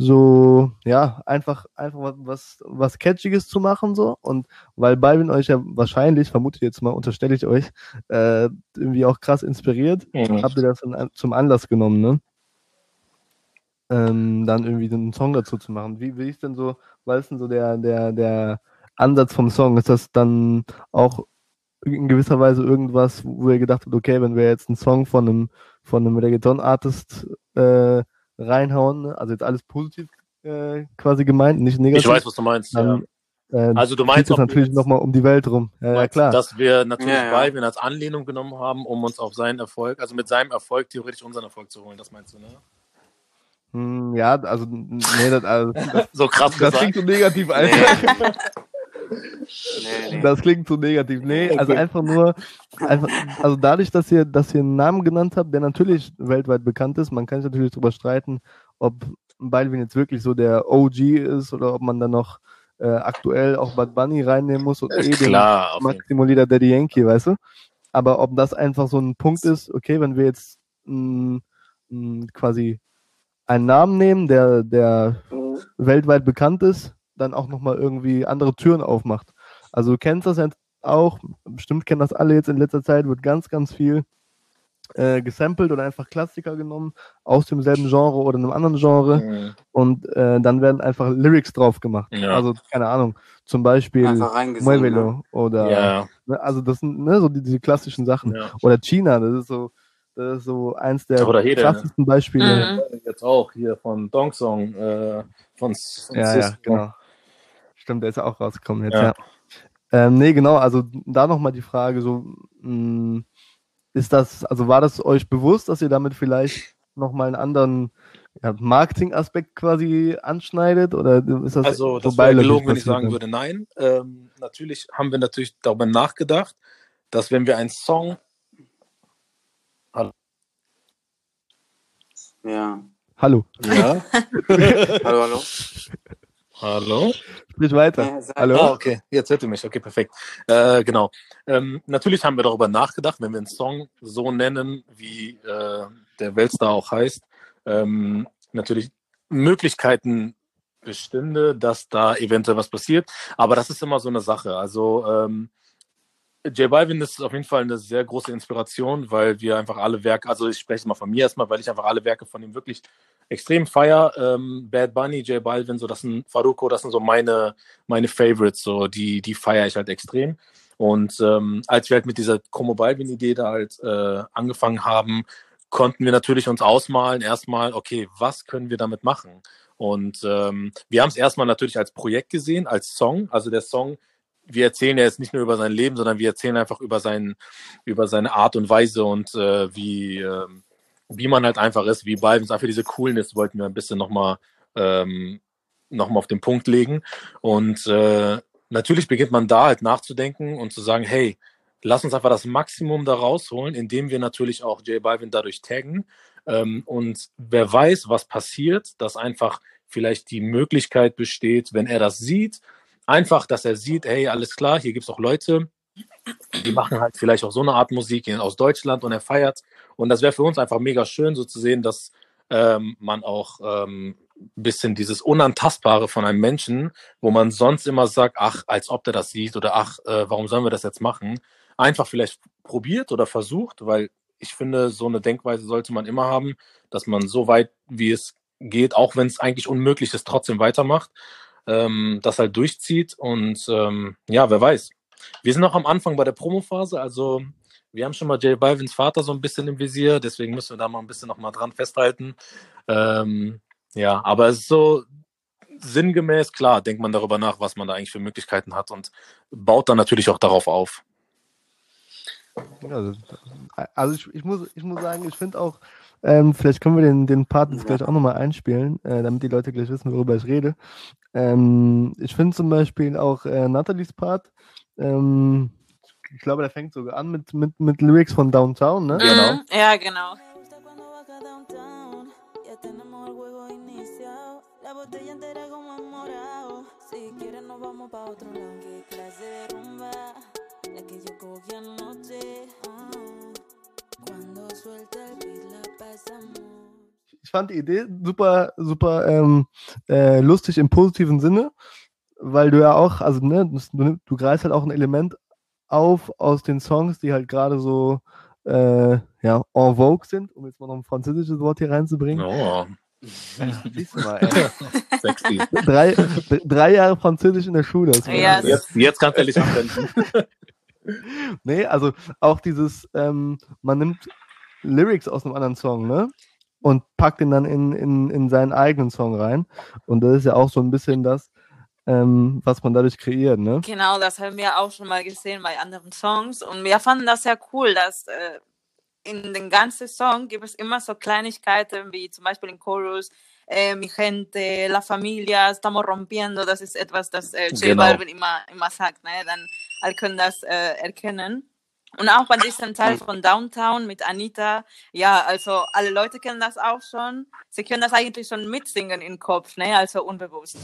so, ja, einfach, einfach was, was, Catchiges zu machen, so. Und weil Balvin euch ja wahrscheinlich, vermute ich jetzt mal, unterstelle ich euch, äh, irgendwie auch krass inspiriert,
Mhm.
habt ihr das zum Anlass genommen, ne? Ähm, dann irgendwie einen Song dazu zu machen. Wie, wie ist denn so, was ist denn so der, der, der Ansatz vom Song? Ist das dann auch in gewisser Weise irgendwas, wo ihr gedacht habt, okay, wenn wir jetzt einen Song von einem, von einem Reggaeton-Artist äh, reinhauen, ne? also jetzt alles positiv äh, quasi gemeint, nicht
Ich
negativ,
weiß, was du meinst. Ja.
dann äh,
Also du meinst,
es natürlich nochmal um die Welt rum. Ja, ja klar.
dass wir natürlich
Ja, ja.
Balvin als Anlehnung genommen haben, um uns auf seinen Erfolg, also mit seinem Erfolg theoretisch unseren Erfolg zu holen. Das meinst du, ne?
Hm, ja, also, nee, das, also, das,
So krass
das
gesagt.
klingt so negativ, Alter.
Nee, nee.
Das klingt zu negativ. Nee, also einfach nur, einfach, also dadurch, dass ihr, dass ihr einen Namen genannt habt, der natürlich weltweit bekannt ist, man kann sich natürlich darüber streiten, ob Balvin jetzt wirklich so der OG ist oder ob man dann noch äh, aktuell auch Bad Bunny reinnehmen muss und eh den Maximo Lieder Daddy Yankee, weißt du? Aber ob das einfach so ein Punkt ist, okay, wenn wir jetzt mh, mh, quasi einen Namen nehmen, der, der weltweit bekannt ist, dann auch nochmal irgendwie andere Türen aufmacht. Also du kennst das jetzt auch, bestimmt kennen das alle jetzt in letzter Zeit, wird ganz, ganz viel äh, gesampelt oder einfach Klassiker genommen aus demselben Genre oder einem anderen Genre
Mhm.
und äh, dann werden einfach Lyrics drauf gemacht.
Ja.
Also, keine Ahnung, zum Beispiel
reingesungen. Ne?
Muevelo oder
Ja,
Ne, Also das sind ne, so die, diese klassischen Sachen.
ja.
Oder China, das ist so, das ist so eins der
Oder Hede, ne?
krassesten Beispiele.
Mhm.
Jetzt auch hier von Dong Song, äh, von, von
Ja, ja,
Cisco.
genau. Stimmt, der ist ja auch rausgekommen jetzt,
Ja.
ja. Ähm, nee, genau, also da nochmal die Frage, so, mh, ist das, also war das euch bewusst, dass ihr damit vielleicht nochmal einen anderen ja, Marketing-Aspekt quasi anschneidet? Oder ist das
Also, das
so
wäre gelogen, wenn ich sagen würde, nein. Ähm, natürlich haben wir natürlich darüber nachgedacht, dass wenn wir einen Song,
Ja.
Hallo,
Ja.
Hallo, hallo.
Hallo?
sprich weiter.
Ja,
Hallo?
Ah, okay, jetzt hört ihr mich. Okay, perfekt. Äh, genau. Ähm, natürlich haben wir darüber nachgedacht, wenn wir einen Song so nennen, wie äh, der Weltstar auch heißt, ähm, natürlich Möglichkeiten bestünde, dass da eventuell was passiert. Aber das ist immer so eine Sache. Also ähm, J Balvin ist auf jeden Fall eine sehr große Inspiration, weil wir einfach alle Werke, also ich spreche mal von mir erstmal, weil ich einfach alle Werke von ihm wirklich extrem feier. Ähm, Bad Bunny, J Balvin, so das sind Faruko, das sind so meine meine Favorites, so die die feiere ich halt extrem. Und ähm, als wir halt mit dieser Como Balvin Idee da halt äh, angefangen haben, konnten wir natürlich uns ausmalen erstmal, okay, was können wir damit machen? Und ähm, wir haben es erstmal natürlich als Projekt gesehen, als Song. Also der Song, wir erzählen ja jetzt nicht nur über sein Leben, sondern wir erzählen einfach über sein, über seine Art und Weise und äh, wie, ähm, wie man halt einfach ist, wie Balvin einfach diese Coolness wollten wir ein bisschen nochmal ähm, noch auf den Punkt legen. Und äh, natürlich beginnt man da halt nachzudenken und zu sagen, hey, lass uns einfach das Maximum da rausholen, indem wir natürlich auch J Balvin dadurch taggen. Ähm, und wer weiß, was passiert, dass einfach vielleicht die Möglichkeit besteht, wenn er das sieht, einfach, dass er sieht, hey, alles klar, hier gibt's auch Leute, die machen halt vielleicht auch so eine Art Musik aus Deutschland und er feiert. Und das wäre für uns einfach mega schön, so zu sehen, dass ähm, man auch ähm, ein bisschen dieses Unantastbare von einem Menschen, wo man sonst immer sagt, ach, als ob der das sieht oder ach, äh, warum sollen wir das jetzt machen, einfach vielleicht probiert oder versucht, weil ich finde, so eine Denkweise sollte man immer haben, dass man so weit, wie es geht, auch wenn es eigentlich unmöglich ist, trotzdem weitermacht, ähm, das halt durchzieht und ähm, ja, wer weiß. Wir sind noch am Anfang bei der Promophase, also wir haben schon mal J Balvins Vater so ein bisschen im Visier, deswegen müssen wir da mal ein bisschen noch mal dran festhalten. Ähm, ja, aber es ist so sinngemäß, klar, denkt man darüber nach, was man da eigentlich für Möglichkeiten hat und baut dann natürlich auch darauf auf.
Also, also ich, ich, muss, ich muss sagen, ich finde auch, ähm, vielleicht können wir den, den Part jetzt gleich auch nochmal einspielen, äh, damit die Leute gleich wissen, worüber ich rede. Ähm, ich finde zum Beispiel auch äh, Nathalies Part, ähm, ich glaube, der fängt sogar an mit, mit, mit Lyrics von Downtown, ne?
Genau.
Mhm, Ja, genau.
Cogí anoche. Ah,
ich fand die Idee super, super ähm, äh, lustig im positiven Sinne, weil du ja auch, also ne, du, du, du greifst halt auch ein Element auf aus den Songs, die halt gerade so äh, ja, en vogue sind, um jetzt mal noch ein französisches Wort hier reinzubringen.
Oh,
Ja, mal,
sexy.
drei, drei Jahre Französisch in der Schule. Wahnsinn.
Jetzt, jetzt kannst du ehrlich anwenden.
Nee, also auch dieses, ähm, man nimmt Lyrics aus einem anderen Song, ne? Und packt ihn dann in, in, in seinen eigenen Song rein. Und das ist ja auch so ein bisschen das, ähm, was man dadurch kreiert, ne?
Genau, das haben wir auch schon mal gesehen bei anderen Songs und wir fanden das sehr cool, dass äh, in den ganzen Song gibt es immer so Kleinigkeiten wie zum Beispiel im Chorus äh, Mi gente, la familia, estamos rompiendo, das ist etwas, das äh, J
Genau.
Balvin immer, immer sagt, ne? dann alle können das äh, erkennen. Und auch bei diesem Teil von Downtown mit Anita, ja, also alle Leute kennen das auch schon. Sie können das eigentlich schon mitsingen im Kopf, ne? also unbewusst.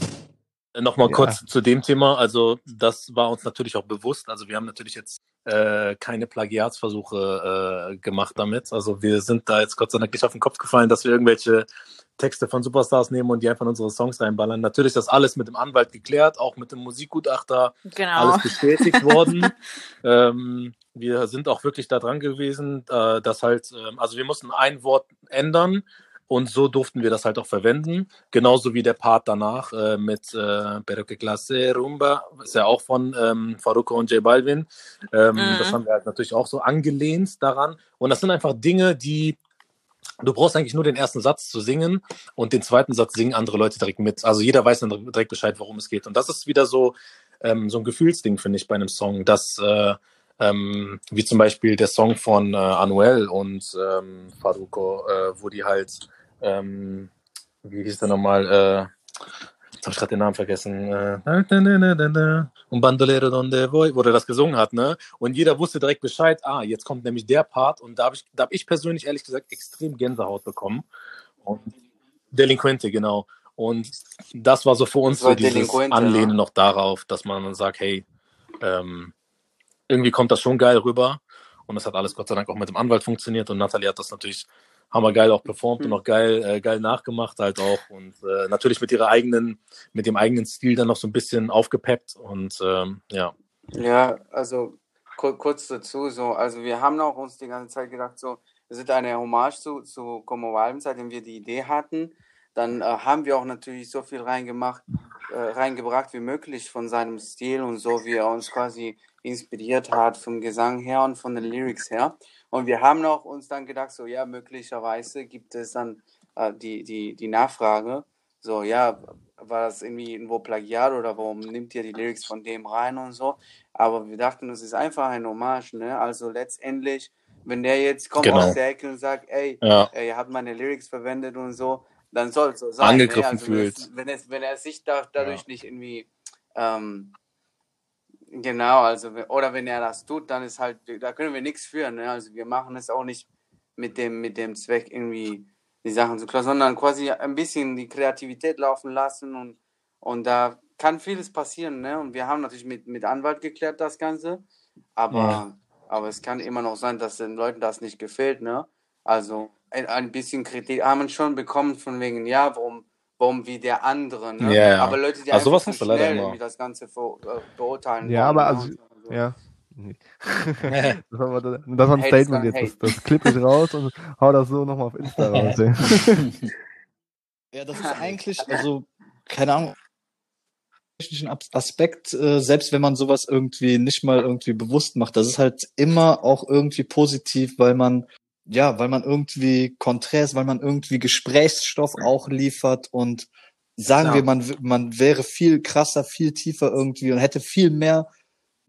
Nochmal
Ja.
kurz zu dem Thema. Also, das war uns natürlich auch bewusst. Also, wir haben natürlich jetzt äh, keine Plagiatsversuche äh, gemacht damit. Also, wir sind da jetzt Gott sei Dank nicht auf den Kopf gefallen, dass wir irgendwelche Texte von Superstars nehmen und die einfach in unsere Songs reinballern. Natürlich ist das alles mit dem Anwalt geklärt, auch mit dem Musikgutachter
Genau.
alles bestätigt worden. ähm, wir sind auch wirklich da dran gewesen, äh, dass halt, ähm, also wir mussten ein Wort ändern und so durften wir das halt auch verwenden. Genauso wie der Part danach äh, mit äh, Pero que clase rumba, ist ja auch von ähm, Faruko und J Balvin. Ähm,
Mhm.
Das haben wir halt natürlich auch so angelehnt daran. Und das sind einfach Dinge, die Du brauchst eigentlich nur den ersten Satz zu singen und den zweiten Satz singen andere Leute direkt mit. Also jeder weiß dann direkt Bescheid, worum es geht. Und das ist wieder so, ähm, so ein Gefühlsding, finde ich, bei einem Song, dass, äh, ähm, wie zum Beispiel der Song von äh, Anuel und ähm, Faruko, äh, wo die halt, ähm, wie hieß der nochmal, äh, jetzt habe ich gerade den Namen vergessen, äh, und Bandolero donde voy, wo der das gesungen hat, ne? Und jeder wusste direkt Bescheid, ah, jetzt kommt nämlich der Part und da habe ich, da hab ich persönlich ehrlich gesagt extrem Gänsehaut bekommen. Und Delinquente, genau. Und das war so für uns so dieses Anlehnen
ne?
noch darauf, dass man dann sagt, hey, ähm, irgendwie kommt das schon geil rüber. Und das hat alles Gott sei Dank auch mit dem Anwalt funktioniert. Und Nathalie hat das natürlich hammergeil auch performt und
Hm.
auch geil, äh, geil nachgemacht halt auch. Und äh, natürlich mit ihrer eigenen, mit dem eigenen Stil dann noch so ein bisschen aufgepeppt. Und ähm, ja.
Ja, also kur kurz dazu, so, also wir haben auch uns die ganze Zeit gedacht, so, es ist eine Hommage zu, zu Como Valm, seitdem wir die Idee hatten. Dann äh, haben wir auch natürlich so viel reingemacht, äh, reingebracht wie möglich von seinem Stil und so, wie er uns quasi inspiriert hat vom Gesang her und von den Lyrics her. Und wir haben auch uns dann gedacht, so, ja, möglicherweise gibt es dann äh, die, die, die Nachfrage, so, ja, war das irgendwie irgendwo Plagiat oder warum nimmt ihr die Lyrics von dem rein und so. Aber wir dachten, es ist einfach ein Hommage, ne? Also letztendlich, wenn der jetzt kommt
Genau.
aus der Ecke und sagt, ey,
Ja.
ihr habt meine Lyrics verwendet und so, dann soll es so sein.
Angegriffen
ne? also wenn, es,
fühlt.
wenn, es, wenn er sich da, dadurch nicht irgendwie ähm, genau, also oder wenn er das tut, dann ist halt, da können wir nichts für, ne? Also wir machen es auch nicht mit dem, mit dem Zweck irgendwie die Sachen zu klauen, sondern quasi ein bisschen die Kreativität laufen lassen und, und da kann vieles passieren, ne? Und wir haben natürlich mit, mit Anwalt geklärt das Ganze, aber,
Ja.
aber es kann immer noch sein, dass den Leuten das nicht gefällt, ne? Also ein, ein bisschen Kritik haben wir schon bekommen von wegen, ja, warum, warum wie der andere, ne?
Ja, ja.
Aber Leute, die
Also
einfach
sowas
zu
leider
schnell irgendwie das Ganze ver, äh, beurteilen
Ja, aber also, ja. Nee. das war, das war ein Statement jetzt. Das, das klipp ich raus und hau das so nochmal auf Insta raus.
Ja, das ist eigentlich, also, keine Ahnung, technischen As- Aspekt, äh, selbst wenn man sowas irgendwie nicht mal irgendwie bewusst macht, das ist halt immer auch irgendwie positiv, weil man, ja, weil man irgendwie Konträrs, weil man irgendwie Gesprächsstoff auch liefert und sagen
Ja.
wir, man, man wäre viel krasser, viel tiefer irgendwie und hätte viel mehr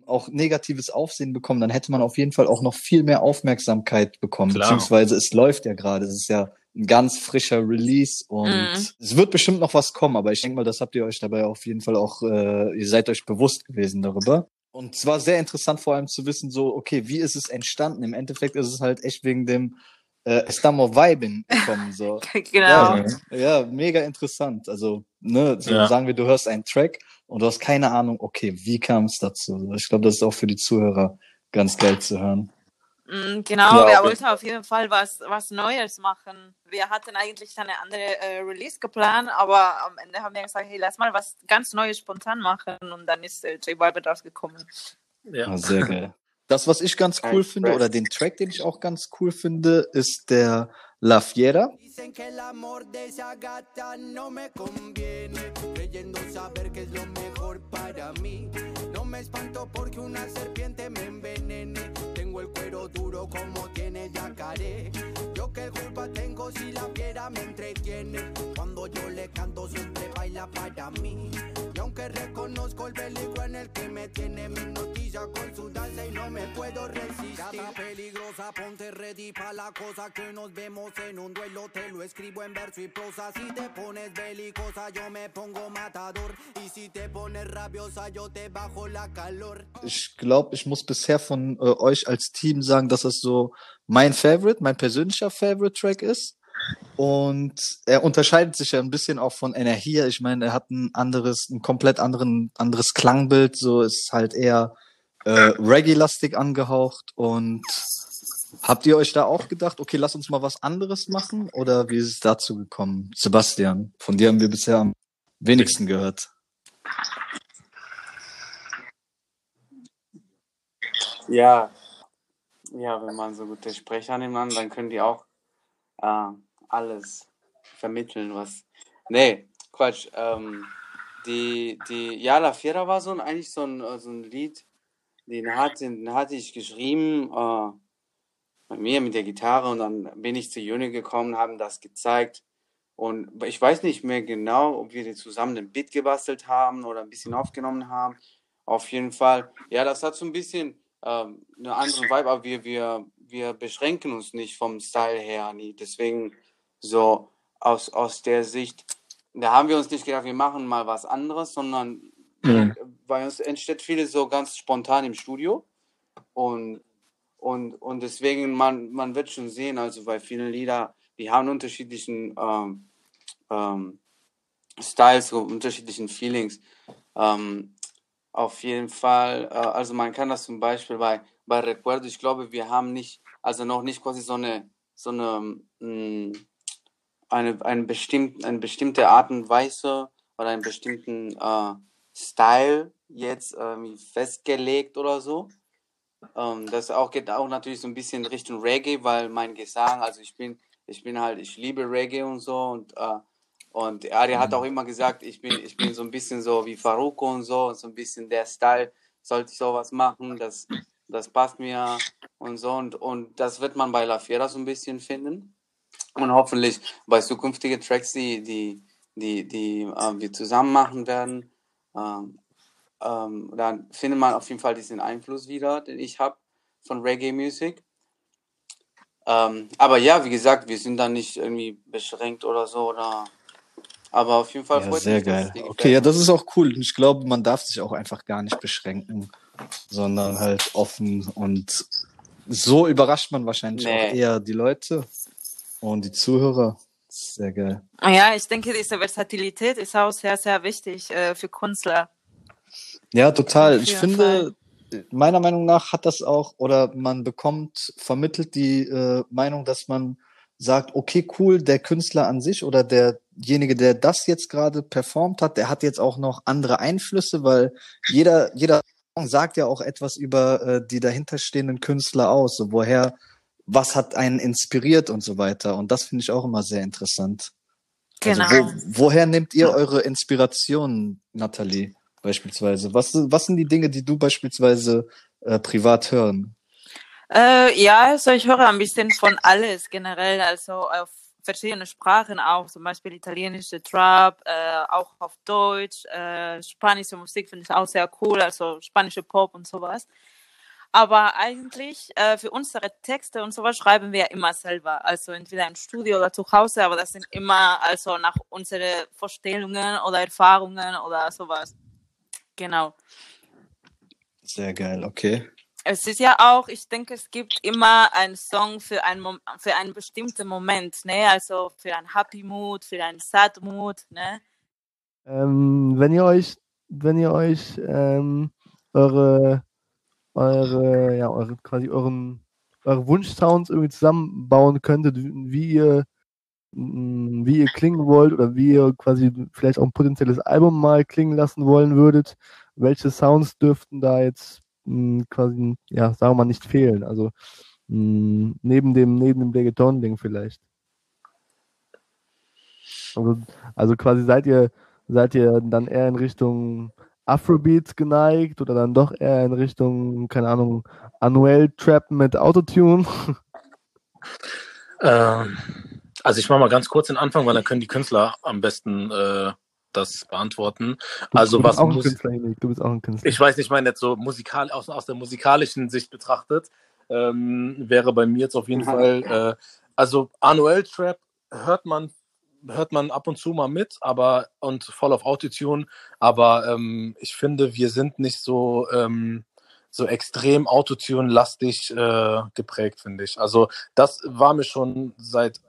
auch negatives Aufsehen bekommen, dann hätte man auf jeden Fall auch noch viel mehr Aufmerksamkeit bekommen,
Klar.
beziehungsweise es läuft ja gerade, es ist ja ein ganz frischer Release und
Mhm.
es wird bestimmt noch was kommen, aber ich denke mal, das habt ihr euch dabei auf jeden Fall auch, äh, ihr seid euch bewusst gewesen darüber. Und zwar sehr interessant vor allem zu wissen, so, okay, wie ist es entstanden? Im Endeffekt ist es halt echt wegen dem äh, Estamos Vibing gekommen, so.
genau.
Ja, ja, mega interessant. Also, ne, so
Ja.
sagen wir, du hörst einen Track und du hast keine Ahnung, okay, wie kam es dazu? Ich glaube, das ist auch für die Zuhörer ganz geil zu hören.
Mm, Genau,
Ja,
wir wollten auf jeden Fall was, was Neues machen. Wir hatten eigentlich eine andere äh, Release geplant, aber am Ende haben wir gesagt, hey, lass mal was ganz Neues spontan machen und dann ist äh, J Balvin rausgekommen.
ja.
Ah, sehr geil. Das, was ich ganz cool finde, oder den Track, den ich auch ganz cool finde, ist der La Fiera.
el cuero duro como tiene yacaré. Yo qué culpa tengo si la fiera me entretiene. Cuando yo le canto siempre baila para mí. Y aunque reconozco el peligro en el que me tiene mi noticia con su danza y no me puedo resistir. Cada peligrosa, ponte ready pa' la cosa que nos vemos en un duelo. Te lo escribo en verso y prosa. Si te pones belicosa, yo me pongo matador. Y si te pones rabiosa, yo te bajo la calor.
Ich glaube, ich muss bisher von äh, euch als Team sagen, dass es so mein Favorite, mein persönlicher Favorite-Track ist. Und er unterscheidet sich ja ein bisschen auch von Energie. Ich meine, er hat ein anderes, ein komplett anderen, anderes Klangbild. So ist halt eher äh, Reggae-lastig angehaucht. Und habt ihr euch da auch gedacht, okay, lass uns mal was anderes machen? Oder wie ist es dazu gekommen? Sebastian, von dir haben wir bisher am wenigsten gehört.
Ja, ja, wenn man so gute Sprecher nimmt, dann können die auch äh, alles vermitteln, was. Nee, Quatsch. Ähm, die, die, ja, La Fiera war so ein, eigentlich so ein, äh, so ein Lied, den, hat, den hatte ich geschrieben äh, bei mir mit der Gitarre und dann bin ich zu Juni gekommen, haben das gezeigt. Und ich weiß nicht mehr genau, ob wir zusammen ein Beat gebastelt haben oder ein bisschen aufgenommen haben. Auf jeden Fall, ja, das hat so ein bisschen ähm, eine andere Vibe, aber wir, wir, wir beschränken uns nicht vom Style her. Nie. Deswegen so aus, aus der Sicht, da haben wir uns nicht gedacht, wir machen mal was anderes, sondern
Mhm.
bei uns entsteht vieles so ganz spontan im Studio. Und, und, und deswegen, man, man wird schon sehen, also bei vielen Lieder, die haben unterschiedlichen ähm, ähm, Styles, so unterschiedlichen Feelings. Ähm, auf jeden Fall, äh, also man kann das zum Beispiel bei, bei Recuerdo, ich glaube, wir haben nicht, also noch nicht quasi so eine, so eine, mh, eine, eine, bestimmt, eine bestimmte Art und Weise oder einen bestimmten äh, Style jetzt irgendwie festgelegt oder so. Ähm, das auch geht auch natürlich so ein bisschen Richtung Reggae, weil mein Gesang, also ich bin, ich bin halt, ich liebe Reggae und so und äh, und Ari hat auch immer gesagt, ich bin, ich bin so ein bisschen so wie Faruko und so, so ein bisschen der Style, sollte ich sowas machen, das, das passt mir und so und, und das wird man bei La Fiera so ein bisschen finden und hoffentlich bei zukünftigen Tracks, die, die, die, die äh, wir zusammen machen werden, ähm, ähm, dann findet man auf jeden Fall diesen Einfluss wieder, den ich habe von Reggae-Musik. Ähm, aber ja, wie gesagt, wir sind da nicht irgendwie beschränkt oder so. Oder, aber auf jeden Fall
Ja,
freut
sehr
mich,
geil. Okay, ja, das ist auch cool. Ich glaube, man darf sich auch einfach gar nicht beschränken, sondern halt offen und so überrascht man wahrscheinlich auch
Nee.
eher die Leute und die Zuhörer. Sehr geil.
Ja, ich denke, diese Versatilität ist auch sehr, sehr wichtig äh, für Künstler.
Ja, total. Ich finde, meiner Meinung nach hat das auch, oder man bekommt vermittelt die äh, Meinung, dass man sagt, okay, cool, der Künstler an sich oder derjenige, der das jetzt gerade performt hat, der hat jetzt auch noch andere Einflüsse, weil jeder, jeder sagt ja auch etwas über äh, die dahinterstehenden Künstler aus, so woher, was hat einen inspiriert und so weiter. Und das finde ich auch immer sehr interessant.
Genau.
Also wo, woher nehmt ihr eure Inspirationen, Nathalie, beispielsweise? Was, sind- was sind die Dinge, die du beispielsweise äh, privat hören?
Äh, ja, also ich höre ein bisschen von alles generell, also auf verschiedene Sprachen auch, zum Beispiel italienische Trap, äh, auch auf Deutsch, äh, spanische Musik finde ich auch sehr cool, also spanische Pop und sowas. Aber eigentlich äh, für unsere Texte und sowas schreiben wir immer selber, also entweder im Studio oder zu Hause, aber das sind immer also nach unseren Vorstellungen oder Erfahrungen oder sowas. Genau.
Sehr geil, okay.
Es ist ja auch, ich denke, es gibt immer einen Song für einen, Mom für einen bestimmten Moment, ne? Also für einen Happy Mood, für einen Sad Mood, ne?
Ähm, wenn ihr euch, wenn ihr euch ähm, eure, eure, ja, eure, quasi euren, eure Wunschsounds irgendwie zusammenbauen könntet, wie ihr, mh, wie ihr klingen wollt oder wie ihr quasi vielleicht auch ein potenzielles Album mal klingen lassen wollen würdet, welche Sounds dürften da jetzt mh, quasi, ja, sagen wir mal, nicht fehlen? Also mh, neben dem, neben dem Reggaeton-Ding vielleicht. Also, also quasi seid ihr, seid ihr dann eher in Richtung Afrobeats geneigt oder dann doch eher in Richtung, keine Ahnung, Anuel Trap mit Autotune?
Ähm, Also ich mache mal ganz kurz den Anfang, weil dann können die Künstler am besten äh, das beantworten. Also
du
was
bist auch ein Künstler, Hinik. Du bist auch ein Künstler.
ich weiß nicht, ich meine jetzt so musikal aus, aus der musikalischen Sicht betrachtet, ähm, wäre bei mir jetzt auf jeden Fall, äh, also Anuel Trap hört man hört man ab und zu mal mit, aber und voll auf Autotune, aber ähm, ich finde, wir sind nicht so ähm, so extrem Autotune-lastig äh, geprägt, finde ich. Also das war mir schon seit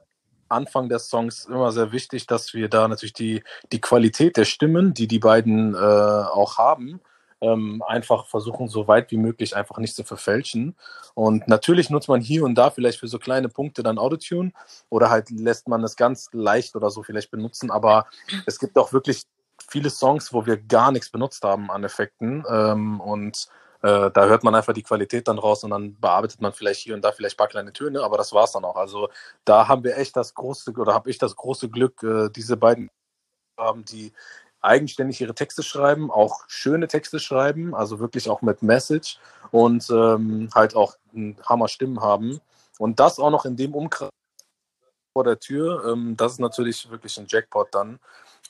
Anfang des Songs immer sehr wichtig, dass wir da natürlich die, die Qualität der Stimmen, die die beiden äh, auch haben, ähm, einfach versuchen, so weit wie möglich einfach nicht zu verfälschen. Und natürlich nutzt man hier und da vielleicht für so kleine Punkte dann Autotune oder halt lässt man es ganz leicht oder so vielleicht benutzen. Aber es gibt auch wirklich viele Songs, wo wir gar nichts benutzt haben an Effekten. Ähm, und äh, da hört man einfach die Qualität dann raus und dann bearbeitet man vielleicht hier und da vielleicht ein paar kleine Töne, aber das war's dann auch. Also da haben wir echt das große, oder habe ich das große Glück, äh, diese beiden haben, die eigenständig ihre Texte schreiben, auch schöne Texte schreiben, also wirklich auch mit Message und ähm, halt auch Hammer Stimmen haben. Und das auch noch in dem Umkreis vor der Tür, ähm, das ist natürlich wirklich ein Jackpot dann.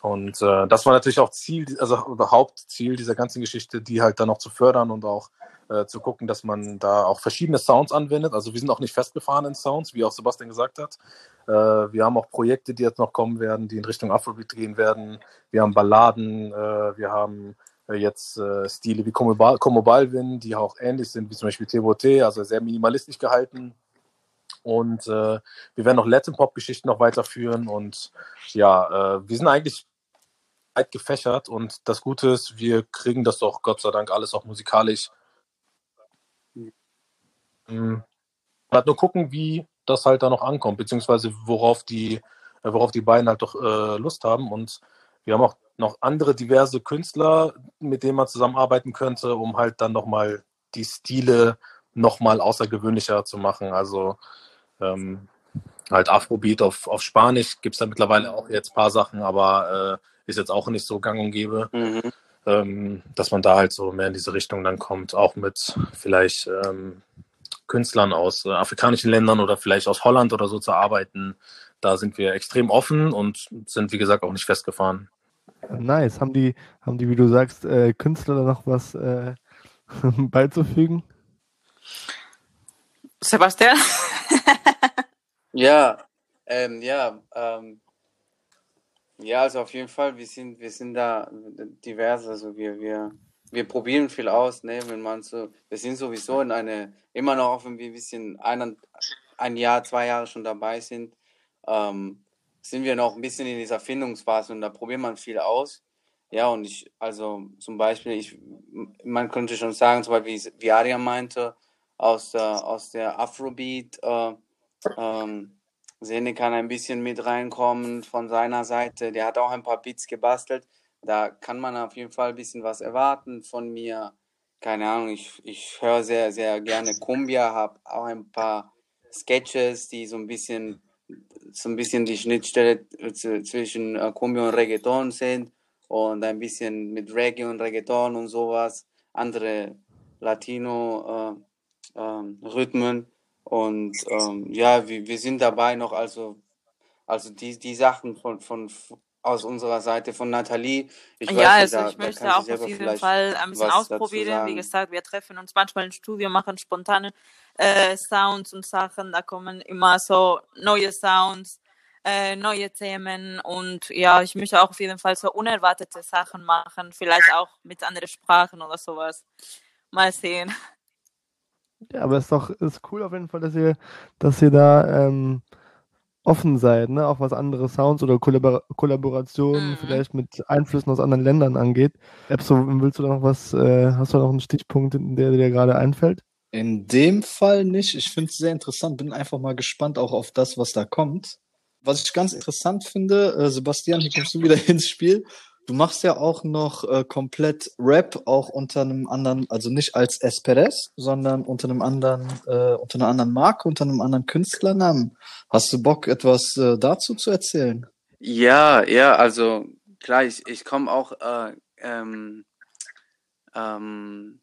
Und äh, das war natürlich auch Ziel, also Hauptziel dieser ganzen Geschichte, die halt dann noch zu fördern und auch äh, zu gucken, dass man da auch verschiedene Sounds anwendet. Also wir sind auch nicht festgefahren in Sounds, wie auch Sebastian gesagt hat. Äh, wir haben auch Projekte, die jetzt noch kommen werden, die in Richtung Afrobeat gehen werden. Wir haben Balladen, äh, wir haben äh, jetzt äh, Stile wie Como Balvin, die auch ähnlich sind, wie zum Beispiel Tebote, also sehr minimalistisch gehalten. Und äh, wir werden noch Latin Pop Geschichten noch weiterführen und ja, äh, wir sind eigentlich weit gefächert und das Gute ist, wir kriegen das doch Gott sei Dank alles auch musikalisch. Mhm. Halt nur gucken, wie das halt da noch ankommt, beziehungsweise worauf die, äh, worauf die beiden halt doch äh, Lust haben. Und wir haben auch noch andere diverse Künstler, mit denen man zusammenarbeiten könnte, um halt dann nochmal die Stile nochmal außergewöhnlicher zu machen. Also ähm, halt Afrobeat auf, auf Spanisch gibt es da mittlerweile auch jetzt ein paar Sachen, aber äh, ist jetzt auch nicht so gang und gäbe,
Mhm.
ähm, dass man da halt so mehr in diese Richtung dann kommt, auch mit vielleicht ähm, Künstlern aus äh, afrikanischen Ländern oder vielleicht aus Holland oder so zu arbeiten. Da sind wir extrem offen und sind, wie gesagt, auch nicht festgefahren.
Nice. Haben die, haben die, wie du sagst, äh, Künstler da noch was äh, beizufügen?
Sebastian?
Ja, ähm, ja, ähm, ja, also auf jeden Fall, wir sind, wir sind da divers, also wir, wir, wir probieren viel aus, ne, wenn man so, wir sind sowieso in eine, immer noch, auch wir ein bisschen ein, ein Jahr, zwei Jahre schon dabei sind, ähm, sind wir noch ein bisschen in dieser Findungsphase und da probiert man viel aus. Ja, und ich, also zum Beispiel, ich, man könnte schon sagen, zum Beispiel, wie Aria meinte, aus der, aus der Afrobeat, äh, ähm, Sene kann ein bisschen mit reinkommen von seiner Seite. Der hat auch ein paar Beats gebastelt. Da kann man auf jeden Fall ein bisschen was erwarten von mir. Keine Ahnung, ich, ich höre sehr, sehr gerne Cumbia, habe auch ein paar Sketches, die so ein bisschen, so ein bisschen die Schnittstelle zwischen äh, Cumbia und Reggaeton sind und ein bisschen mit Reggae und Reggaeton und sowas. Andere Latino äh, ähm. Und ähm, ja, wir, wir sind dabei noch, also, also die, die Sachen von, von aus unserer Seite von Nathalie. Ich weiß
ja,
nicht,
also
da,
ich
da
möchte auch auf jeden Fall ein bisschen ausprobieren. Wie gesagt, wir treffen uns manchmal im Studio, machen spontane äh, Sounds und Sachen. Da kommen immer so neue Sounds, äh, neue Themen und ja, ich möchte auch auf jeden Fall so unerwartete Sachen machen, vielleicht auch mit anderen Sprachen oder sowas. Mal sehen.
Ja, aber es ist doch ist cool auf jeden Fall, dass ihr, dass ihr da ähm, offen seid, ne? Auch was andere Sounds oder Kollabor Kollaborationen
Mhm.
vielleicht mit Einflüssen aus anderen Ländern angeht. Epso, willst du da noch was, äh, hast du da noch einen Stichpunkt, der dir gerade einfällt?
In dem Fall nicht. Ich finde es sehr interessant. Bin einfach mal gespannt auch auf das, was da kommt. Was ich ganz interessant finde, äh, Sebastian, hier kommst du wieder ins Spiel. Du machst ja auch noch äh, komplett Rap, auch unter einem anderen, also nicht als Esperes, sondern unter einem anderen, äh, unter einer anderen Marke, unter einem anderen Künstlernamen. Hast du Bock, etwas äh, dazu zu erzählen?
Ja, ja, also klar, ich, ich komme auch äh, ähm, ähm,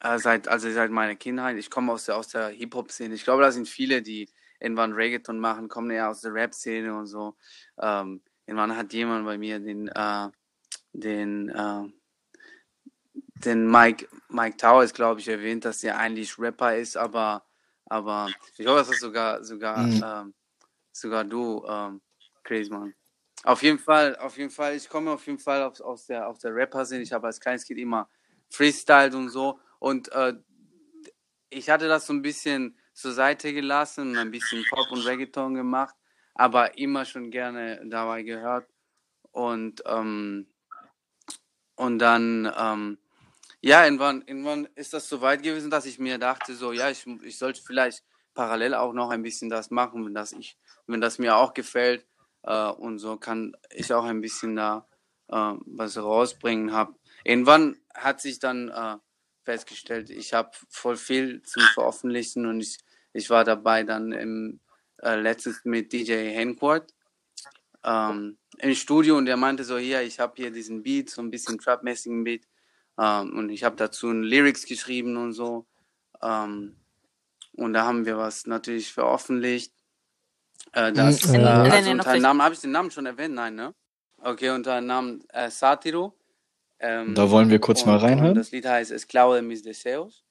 äh, seit, also seit meiner Kindheit, ich komme aus der, aus der Hip-Hop-Szene. Ich glaube, da sind viele, die irgendwann Reggaeton machen, kommen eher aus der Rap-Szene und so. Ähm, irgendwann hat jemand bei mir den, äh, den, äh, den Mike, Mike Towers, glaube ich, erwähnt, dass er eigentlich Rapper ist, aber, aber ich hoffe, dass das sogar, sogar,
Mhm.
ähm, sogar du, ähm, Crazy Man. Auf jeden Fall, auf jeden Fall, ich komme auf jeden Fall aus, aus der, aus der Rapper-Szene. Ich habe als kleines Kind immer freestyled und so. Und äh, ich hatte das so ein bisschen zur Seite gelassen und ein bisschen Pop und Reggaeton gemacht, aber immer schon gerne dabei gehört. Und, ähm, und dann, ähm, ja, irgendwann, irgendwann ist das so weit gewesen, dass ich mir dachte, so, ja, ich, ich sollte vielleicht parallel auch noch ein bisschen das machen, wenn das, ich, wenn das mir auch gefällt. Äh, und so kann ich auch ein bisschen da äh, was rausbringen. Hab. Irgendwann hat sich dann äh, festgestellt, ich habe voll viel zum Veröffentlichen und ich, ich war dabei dann im äh, letztes mit DJ Hancourt ähm, im Studio und der meinte so, hier, ich habe hier diesen Beat, so ein bisschen Trap-mäßigen Beat ähm, und ich habe dazu ein Lyrics geschrieben und so ähm, und da haben wir was natürlich veröffentlicht. Äh, das,
Mhm.
äh, also unter dem. Namen, habe ich den Namen schon erwähnt? Nein, ne? Okay, unter dem Namen äh, Satiro. Ähm,
Da wollen wir kurz
und,
mal reinhören.
das Lied heißt Esclavo de mis deseos.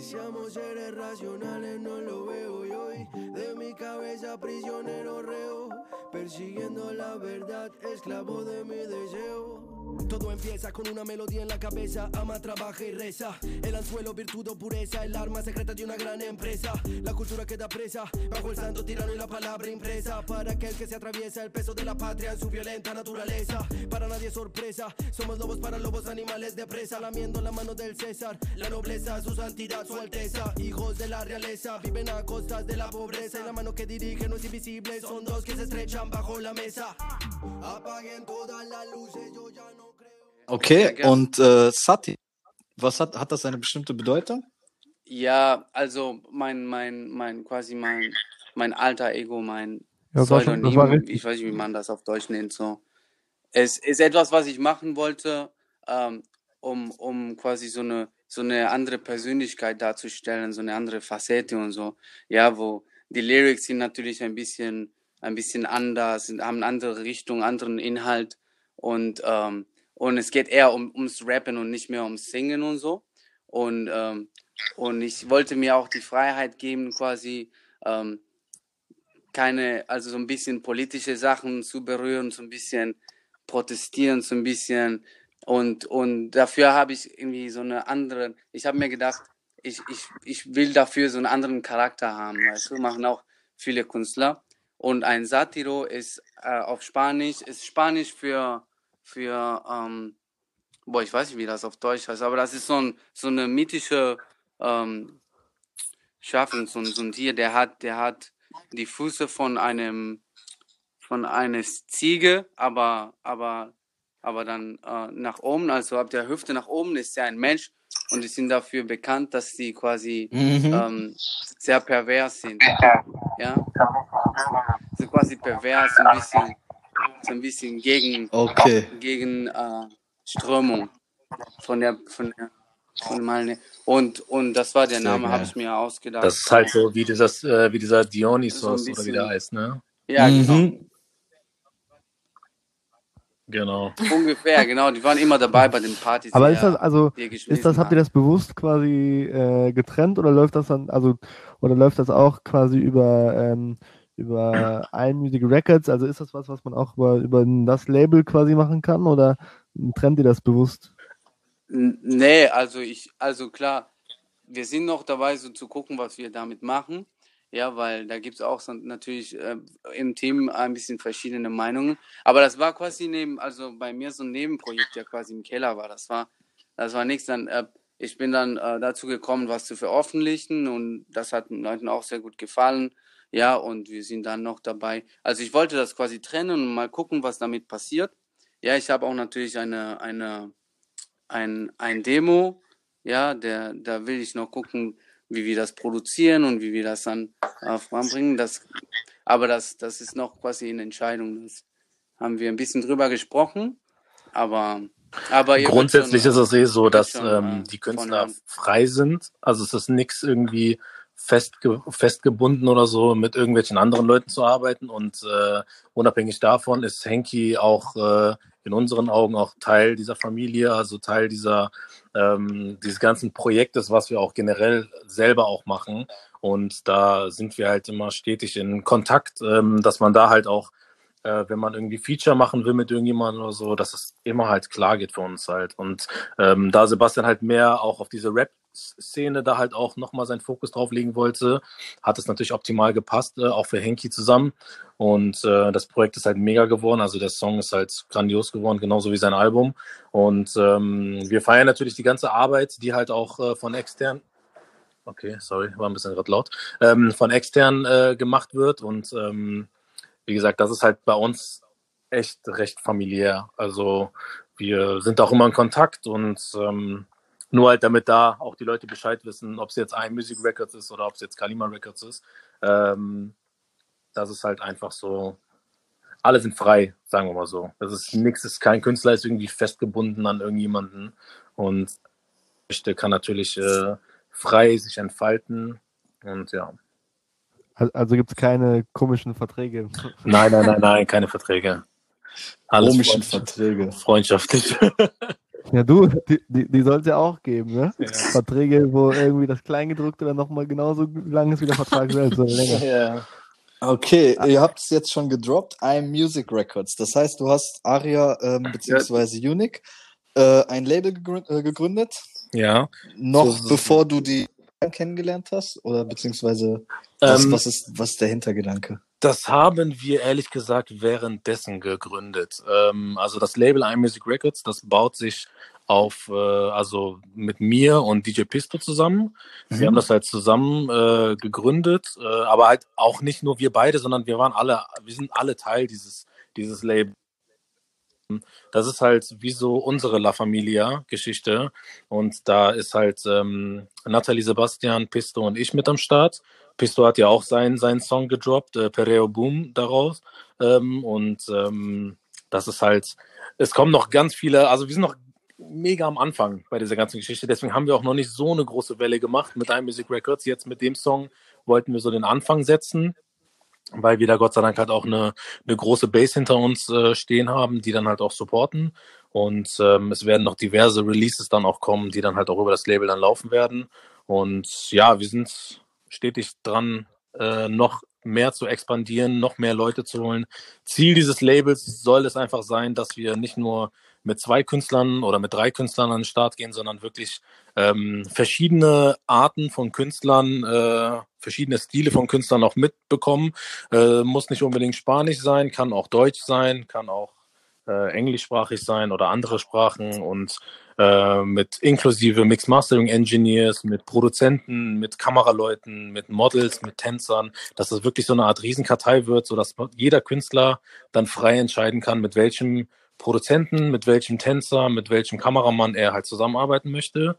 Seamos seres racionales, no lo veo. Y hoy de mi cabeza prisionero reo. Persiguiendo la verdad, esclavo de mi deseo. Todo empieza con una melodía en la cabeza. Ama, trabaja y reza. El anzuelo, virtud o pureza. El arma secreta de una gran empresa. La cultura queda presa. Bajo el santo tirano y la palabra impresa. Para aquel que se atraviesa el peso de la patria en su violenta naturaleza. Para nadie es sorpresa. Somos lobos para lobos, animales de presa. Lamiendo la mano del César. La nobleza, su santidad, su alteza. Hijos de la realeza. Viven a costas de la pobreza. Y la mano que dirige no es invisible. Son dos que se estrechan bajo la mesa. Apaguen todas las luces, yo ya no.
Okay, und äh, Sati, was hat, hat das eine bestimmte Bedeutung?
Ja, also mein, mein, mein, quasi mein, mein alter Ego, mein
Ja,
Pseudonym, ich weiß nicht, wie man das auf Deutsch nennt, so. Es ist etwas, was ich machen wollte, ähm, um, um quasi so eine, so eine andere Persönlichkeit darzustellen, so eine andere Facette und so. Ja, wo die Lyrics sind natürlich ein bisschen, ein bisschen anders, sind, haben eine andere Richtung, anderen Inhalt und, ähm, und es geht eher um, ums Rappen und nicht mehr ums Singen und so. Und, ähm, und ich wollte mir auch die Freiheit geben, quasi ähm, keine, also so ein bisschen politische Sachen zu berühren, so ein bisschen protestieren, so ein bisschen. Und, und dafür habe ich irgendwie so eine andere, ich habe mir gedacht, ich, ich, ich will dafür so einen anderen Charakter haben, weißt du, machen auch viele Künstler. Und ein Satiro ist äh, auf Spanisch, ist Spanisch für, für ähm, boah, ich weiß nicht, wie das auf Deutsch heißt, aber das ist so, ein, so eine mythische ähm, Schaffen, so, ein- so ein Tier, der hat, der hat die Füße von einem, von eines Ziege, aber, aber, aber dann äh, nach oben, also ab der Hüfte nach oben ist er ein Mensch und die sind dafür bekannt, dass sie quasi
Mhm.
ähm, sehr pervers sind. Ja, so quasi pervers, ein bisschen, so ein bisschen gegen,
Okay.
gegen äh, Strömung von der von der von meine und und das war der
Sehr
Name, habe ich mir ausgedacht.
Das ist halt so wie, dieses, äh, wie dieser
So
Dionysos
ein
oder wie der heißt, ne?
ja genau,
Mhm.
Genau.
ungefähr genau. Die waren immer dabei bei den Partys,
Aber ist das, also, ist das, habt ihr das bewusst quasi äh, getrennt oder läuft das dann, also, oder läuft das auch quasi über, ähm, über iMusic Records? Also ist das was, was man auch über, über das Label quasi machen kann oder trennt ihr das bewusst?
Nee, also ich, also klar, wir sind noch dabei, so zu gucken, was wir damit machen. Ja, weil da gibt es auch so natürlich äh, im Team ein bisschen verschiedene Meinungen. Aber das war quasi neben, also bei mir so ein Nebenprojekt, der quasi im Keller war. Das war, das war nichts. Dann, äh, ich bin dann äh, dazu gekommen, was zu veröffentlichen und das hat den Leuten auch sehr gut gefallen. Ja, und wir sind dann noch dabei. Also ich wollte das quasi trennen und mal gucken, was damit passiert. Ja, ich habe auch natürlich eine, eine, ein, ein Demo, ja, der, da will ich noch gucken, wie wir das produzieren und wie wir das dann äh, voranbringen. Das, aber das, das ist noch quasi in Entscheidung. Das haben wir ein bisschen drüber gesprochen, aber Aber
Grundsätzlich
schon,
ist es eh so, dass
schon,
ähm,
äh,
die Künstler frei sind. Also es ist nichts irgendwie festge festgebunden oder so, mit irgendwelchen anderen Leuten zu arbeiten. Und äh, unabhängig davon ist Henky auch äh, in unseren Augen auch Teil dieser Familie, also Teil dieser ähm, dieses ganzen Projektes, was wir auch generell selber auch machen. Und da sind wir halt immer stetig in Kontakt, ähm, dass man da halt auch äh, wenn man irgendwie Feature machen will mit irgendjemandem oder so, dass es immer halt klar geht für uns halt. Und ähm, da Sebastian halt mehr auch auf diese Rap-Szene da halt auch nochmal seinen Fokus drauf legen wollte, hat es natürlich optimal gepasst, äh, auch für Henky zusammen. Und äh, das Projekt ist halt mega geworden. Also der Song ist halt grandios geworden, genauso wie sein Album. Und ähm, wir feiern natürlich die ganze Arbeit, die halt auch äh, von extern Okay, sorry, war ein bisschen gerade laut. Ähm, von extern äh, gemacht wird und ähm, wie gesagt, das ist halt bei uns echt recht familiär. Also wir sind auch immer in Kontakt und ähm, nur halt damit da auch die Leute Bescheid wissen, ob es jetzt iMusic Records ist oder ob es jetzt Kalima Records ist. Ähm, das ist halt einfach so. Alle sind frei, sagen wir mal so. Das ist nichts, ist kein Künstler ist irgendwie festgebunden an irgendjemanden und möchte kann natürlich äh, frei sich entfalten und ja.
Al- Also gibt es keine komischen Verträge.
Nein, nein, nein, nein, keine Verträge. Alles
Komischen
freundschaft-
Verträge.
freundschaftlich.
Ja, du, die, die, die soll es ja auch geben, ne?
Ja.
Verträge, wo irgendwie das Kleingedruckte dann nochmal genauso lang ist wie der Vertrag selbst. Oder länger.
ja.
Okay, ihr habt es jetzt schon gedroppt, I'm Music Records. Das heißt, du hast Aria ähm, beziehungsweise Unique äh, ein Label äh, gegründet,
ja.
noch
So-
bevor du die kennengelernt hast? Oder beziehungsweise was,
Ähm,
was, ist, was ist der Hintergedanke?
Das haben wir ehrlich gesagt währenddessen gegründet. Ähm, also das Label iMusic Records, das baut sich auf, äh, also mit mir und DJ Pisto zusammen. Wir haben das halt zusammen äh, gegründet, äh, aber halt auch nicht nur wir beide, sondern wir waren alle, wir sind alle Teil dieses, dieses Label. Das ist halt wie so unsere La Familia-Geschichte. Und da ist halt ähm, Nathalie Sebastian, Pisto und ich mit am Start. Pisto hat ja auch seinen, seinen Song gedroppt, äh, Pereo Boom daraus. Ähm, und ähm, das ist halt, es kommen noch ganz viele, also wir sind noch mega am Anfang bei dieser ganzen Geschichte. Deswegen haben wir auch noch nicht so eine große Welle gemacht mit iMusic Records. Jetzt mit dem Song wollten wir so den Anfang setzen, weil wir da Gott sei Dank halt auch eine, eine große Base hinter uns äh, stehen haben, die dann halt auch supporten. Und ähm, es werden noch diverse Releases dann auch kommen, die dann halt auch über das Label dann laufen werden. Und ja, wir sind stetig dran, äh, noch mehr zu expandieren, noch mehr Leute zu holen. Ziel dieses Labels soll es einfach sein, dass wir nicht nur mit zwei Künstlern oder mit drei Künstlern an den Start gehen, sondern wirklich ähm, verschiedene Arten von Künstlern, äh, verschiedene Stile von Künstlern auch mitbekommen. Äh, muss nicht unbedingt Spanisch sein, kann auch Deutsch sein, kann auch äh, englischsprachig sein oder andere Sprachen und äh, mit inklusive Mix Mastering Engineers, mit Produzenten, mit Kameraleuten, mit Models, mit Tänzern, dass das wirklich so eine Art Riesenkartei wird, sodass jeder Künstler dann frei entscheiden kann, mit welchem Produzenten, mit welchem Tänzer, mit welchem Kameramann er halt zusammenarbeiten möchte.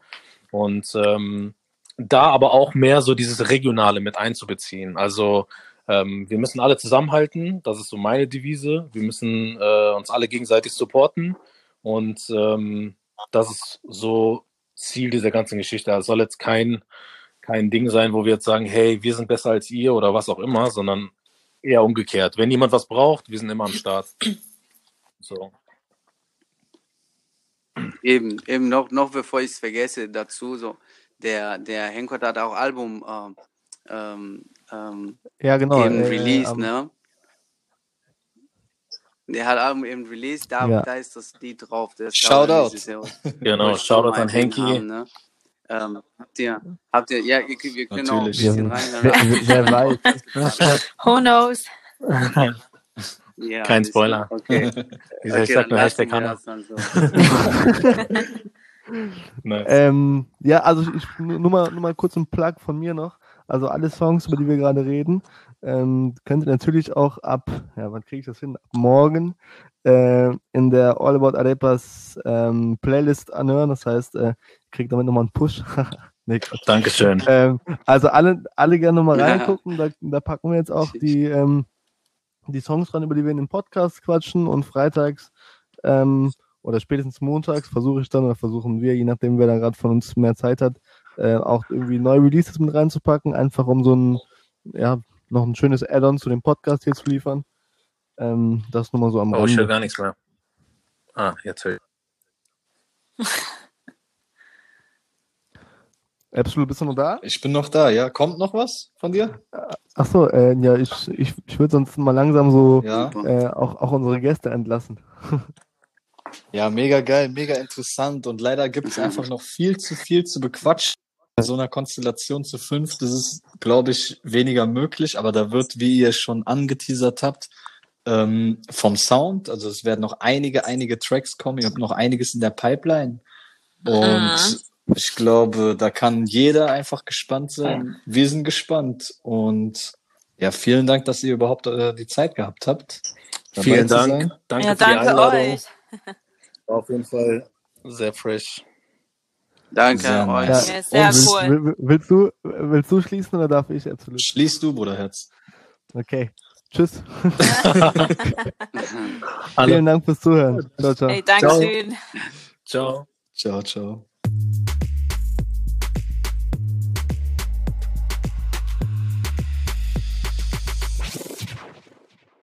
Und ähm, da aber auch mehr so dieses Regionale mit einzubeziehen. Also ähm, wir müssen alle zusammenhalten, das ist so meine Devise. Wir müssen äh, uns alle gegenseitig supporten und ähm, das ist so Ziel dieser ganzen Geschichte. Es soll jetzt kein, kein Ding sein, wo wir jetzt sagen, hey, wir sind besser als ihr oder was auch immer, sondern eher umgekehrt. Wenn jemand was braucht, wir sind immer am Start. So.
Eben, eben noch, noch bevor ich es vergesse, dazu so, der, der Henkot hat auch Album ähm, ähm, ähm,
Ja, genau.
eben
äh,
released,
am-
ne? Der hat Album eben released, da,
Ja.
da ist das Lied drauf. Das
Shoutout.
Genau, Shoutout an Henki.
ne? ähm, habt ihr, habt ihr, ja, ihr, wir können auch ein bisschen reinhören.
wer, weiß.
Who knows?
Ja,
Kein Spoiler.
Okay,
Ich
okay
sag nur Hashtag
wir
Hanna.
das dann so.
Nice.
Ähm, ja, also ich, nur mal, nur mal kurz ein Plug von mir noch. Also alle Songs, über die wir gerade reden, ähm, könnt ihr natürlich auch ab, ja, wann kriege ich das hin? Ab morgen äh, in der All About Arepas ähm, Playlist anhören. Das heißt, äh, ihr kriegt damit nochmal einen Push. nee.
Dankeschön.
ähm, also alle, alle gerne nochmal
Ja.
reingucken. Da, da packen wir jetzt auch die, ähm, die Songs dran, über die wir in dem Podcast quatschen und freitags ähm, oder spätestens montags versuche ich dann oder versuchen wir, je nachdem wer da gerade von uns mehr Zeit hat, äh, auch irgendwie neue Releases mit reinzupacken, einfach um so ein, ja, noch ein schönes Add-on zu dem Podcast hier zu liefern. Ähm, das nur mal so am
Oh, ich höre
Rande.
gar nichts mehr. Ah, jetzt höre ich.
Absolut, bist du noch da?
Ich bin noch da, ja. Kommt noch was von dir?
Ach so, äh, ja, ich, ich, ich würde sonst mal langsam so
Ja.
äh, auch, auch unsere Gäste entlassen.
Ja, mega geil, mega interessant. Und leider gibt es einfach noch viel zu viel zu bequatschen. Bei so einer Konstellation zu fünf, das ist, glaube ich, weniger möglich, aber da wird, wie ihr schon angeteasert habt, ähm, vom Sound, also es werden noch einige, einige Tracks kommen, ihr habt noch einiges in der Pipeline. Und ich glaube, da kann jeder einfach gespannt sein. Wir sind gespannt. Und ja, vielen Dank, dass ihr überhaupt äh, die Zeit gehabt habt.
Vielen Dank. Danke
Ja,
für die
danke
Einladung.
euch.
War auf jeden Fall sehr fresh.
Danke
Sehr
euch.
Ja, sehr
willst,
cool.
will- will- willst, du, willst du schließen oder darf ich absolut?
Schließt du, Bruderherz.
Okay. Tschüss. Vielen Dank fürs Zuhören. Ciao, ciao.
Hey, danke schön.
Ciao.
Ciao, ciao.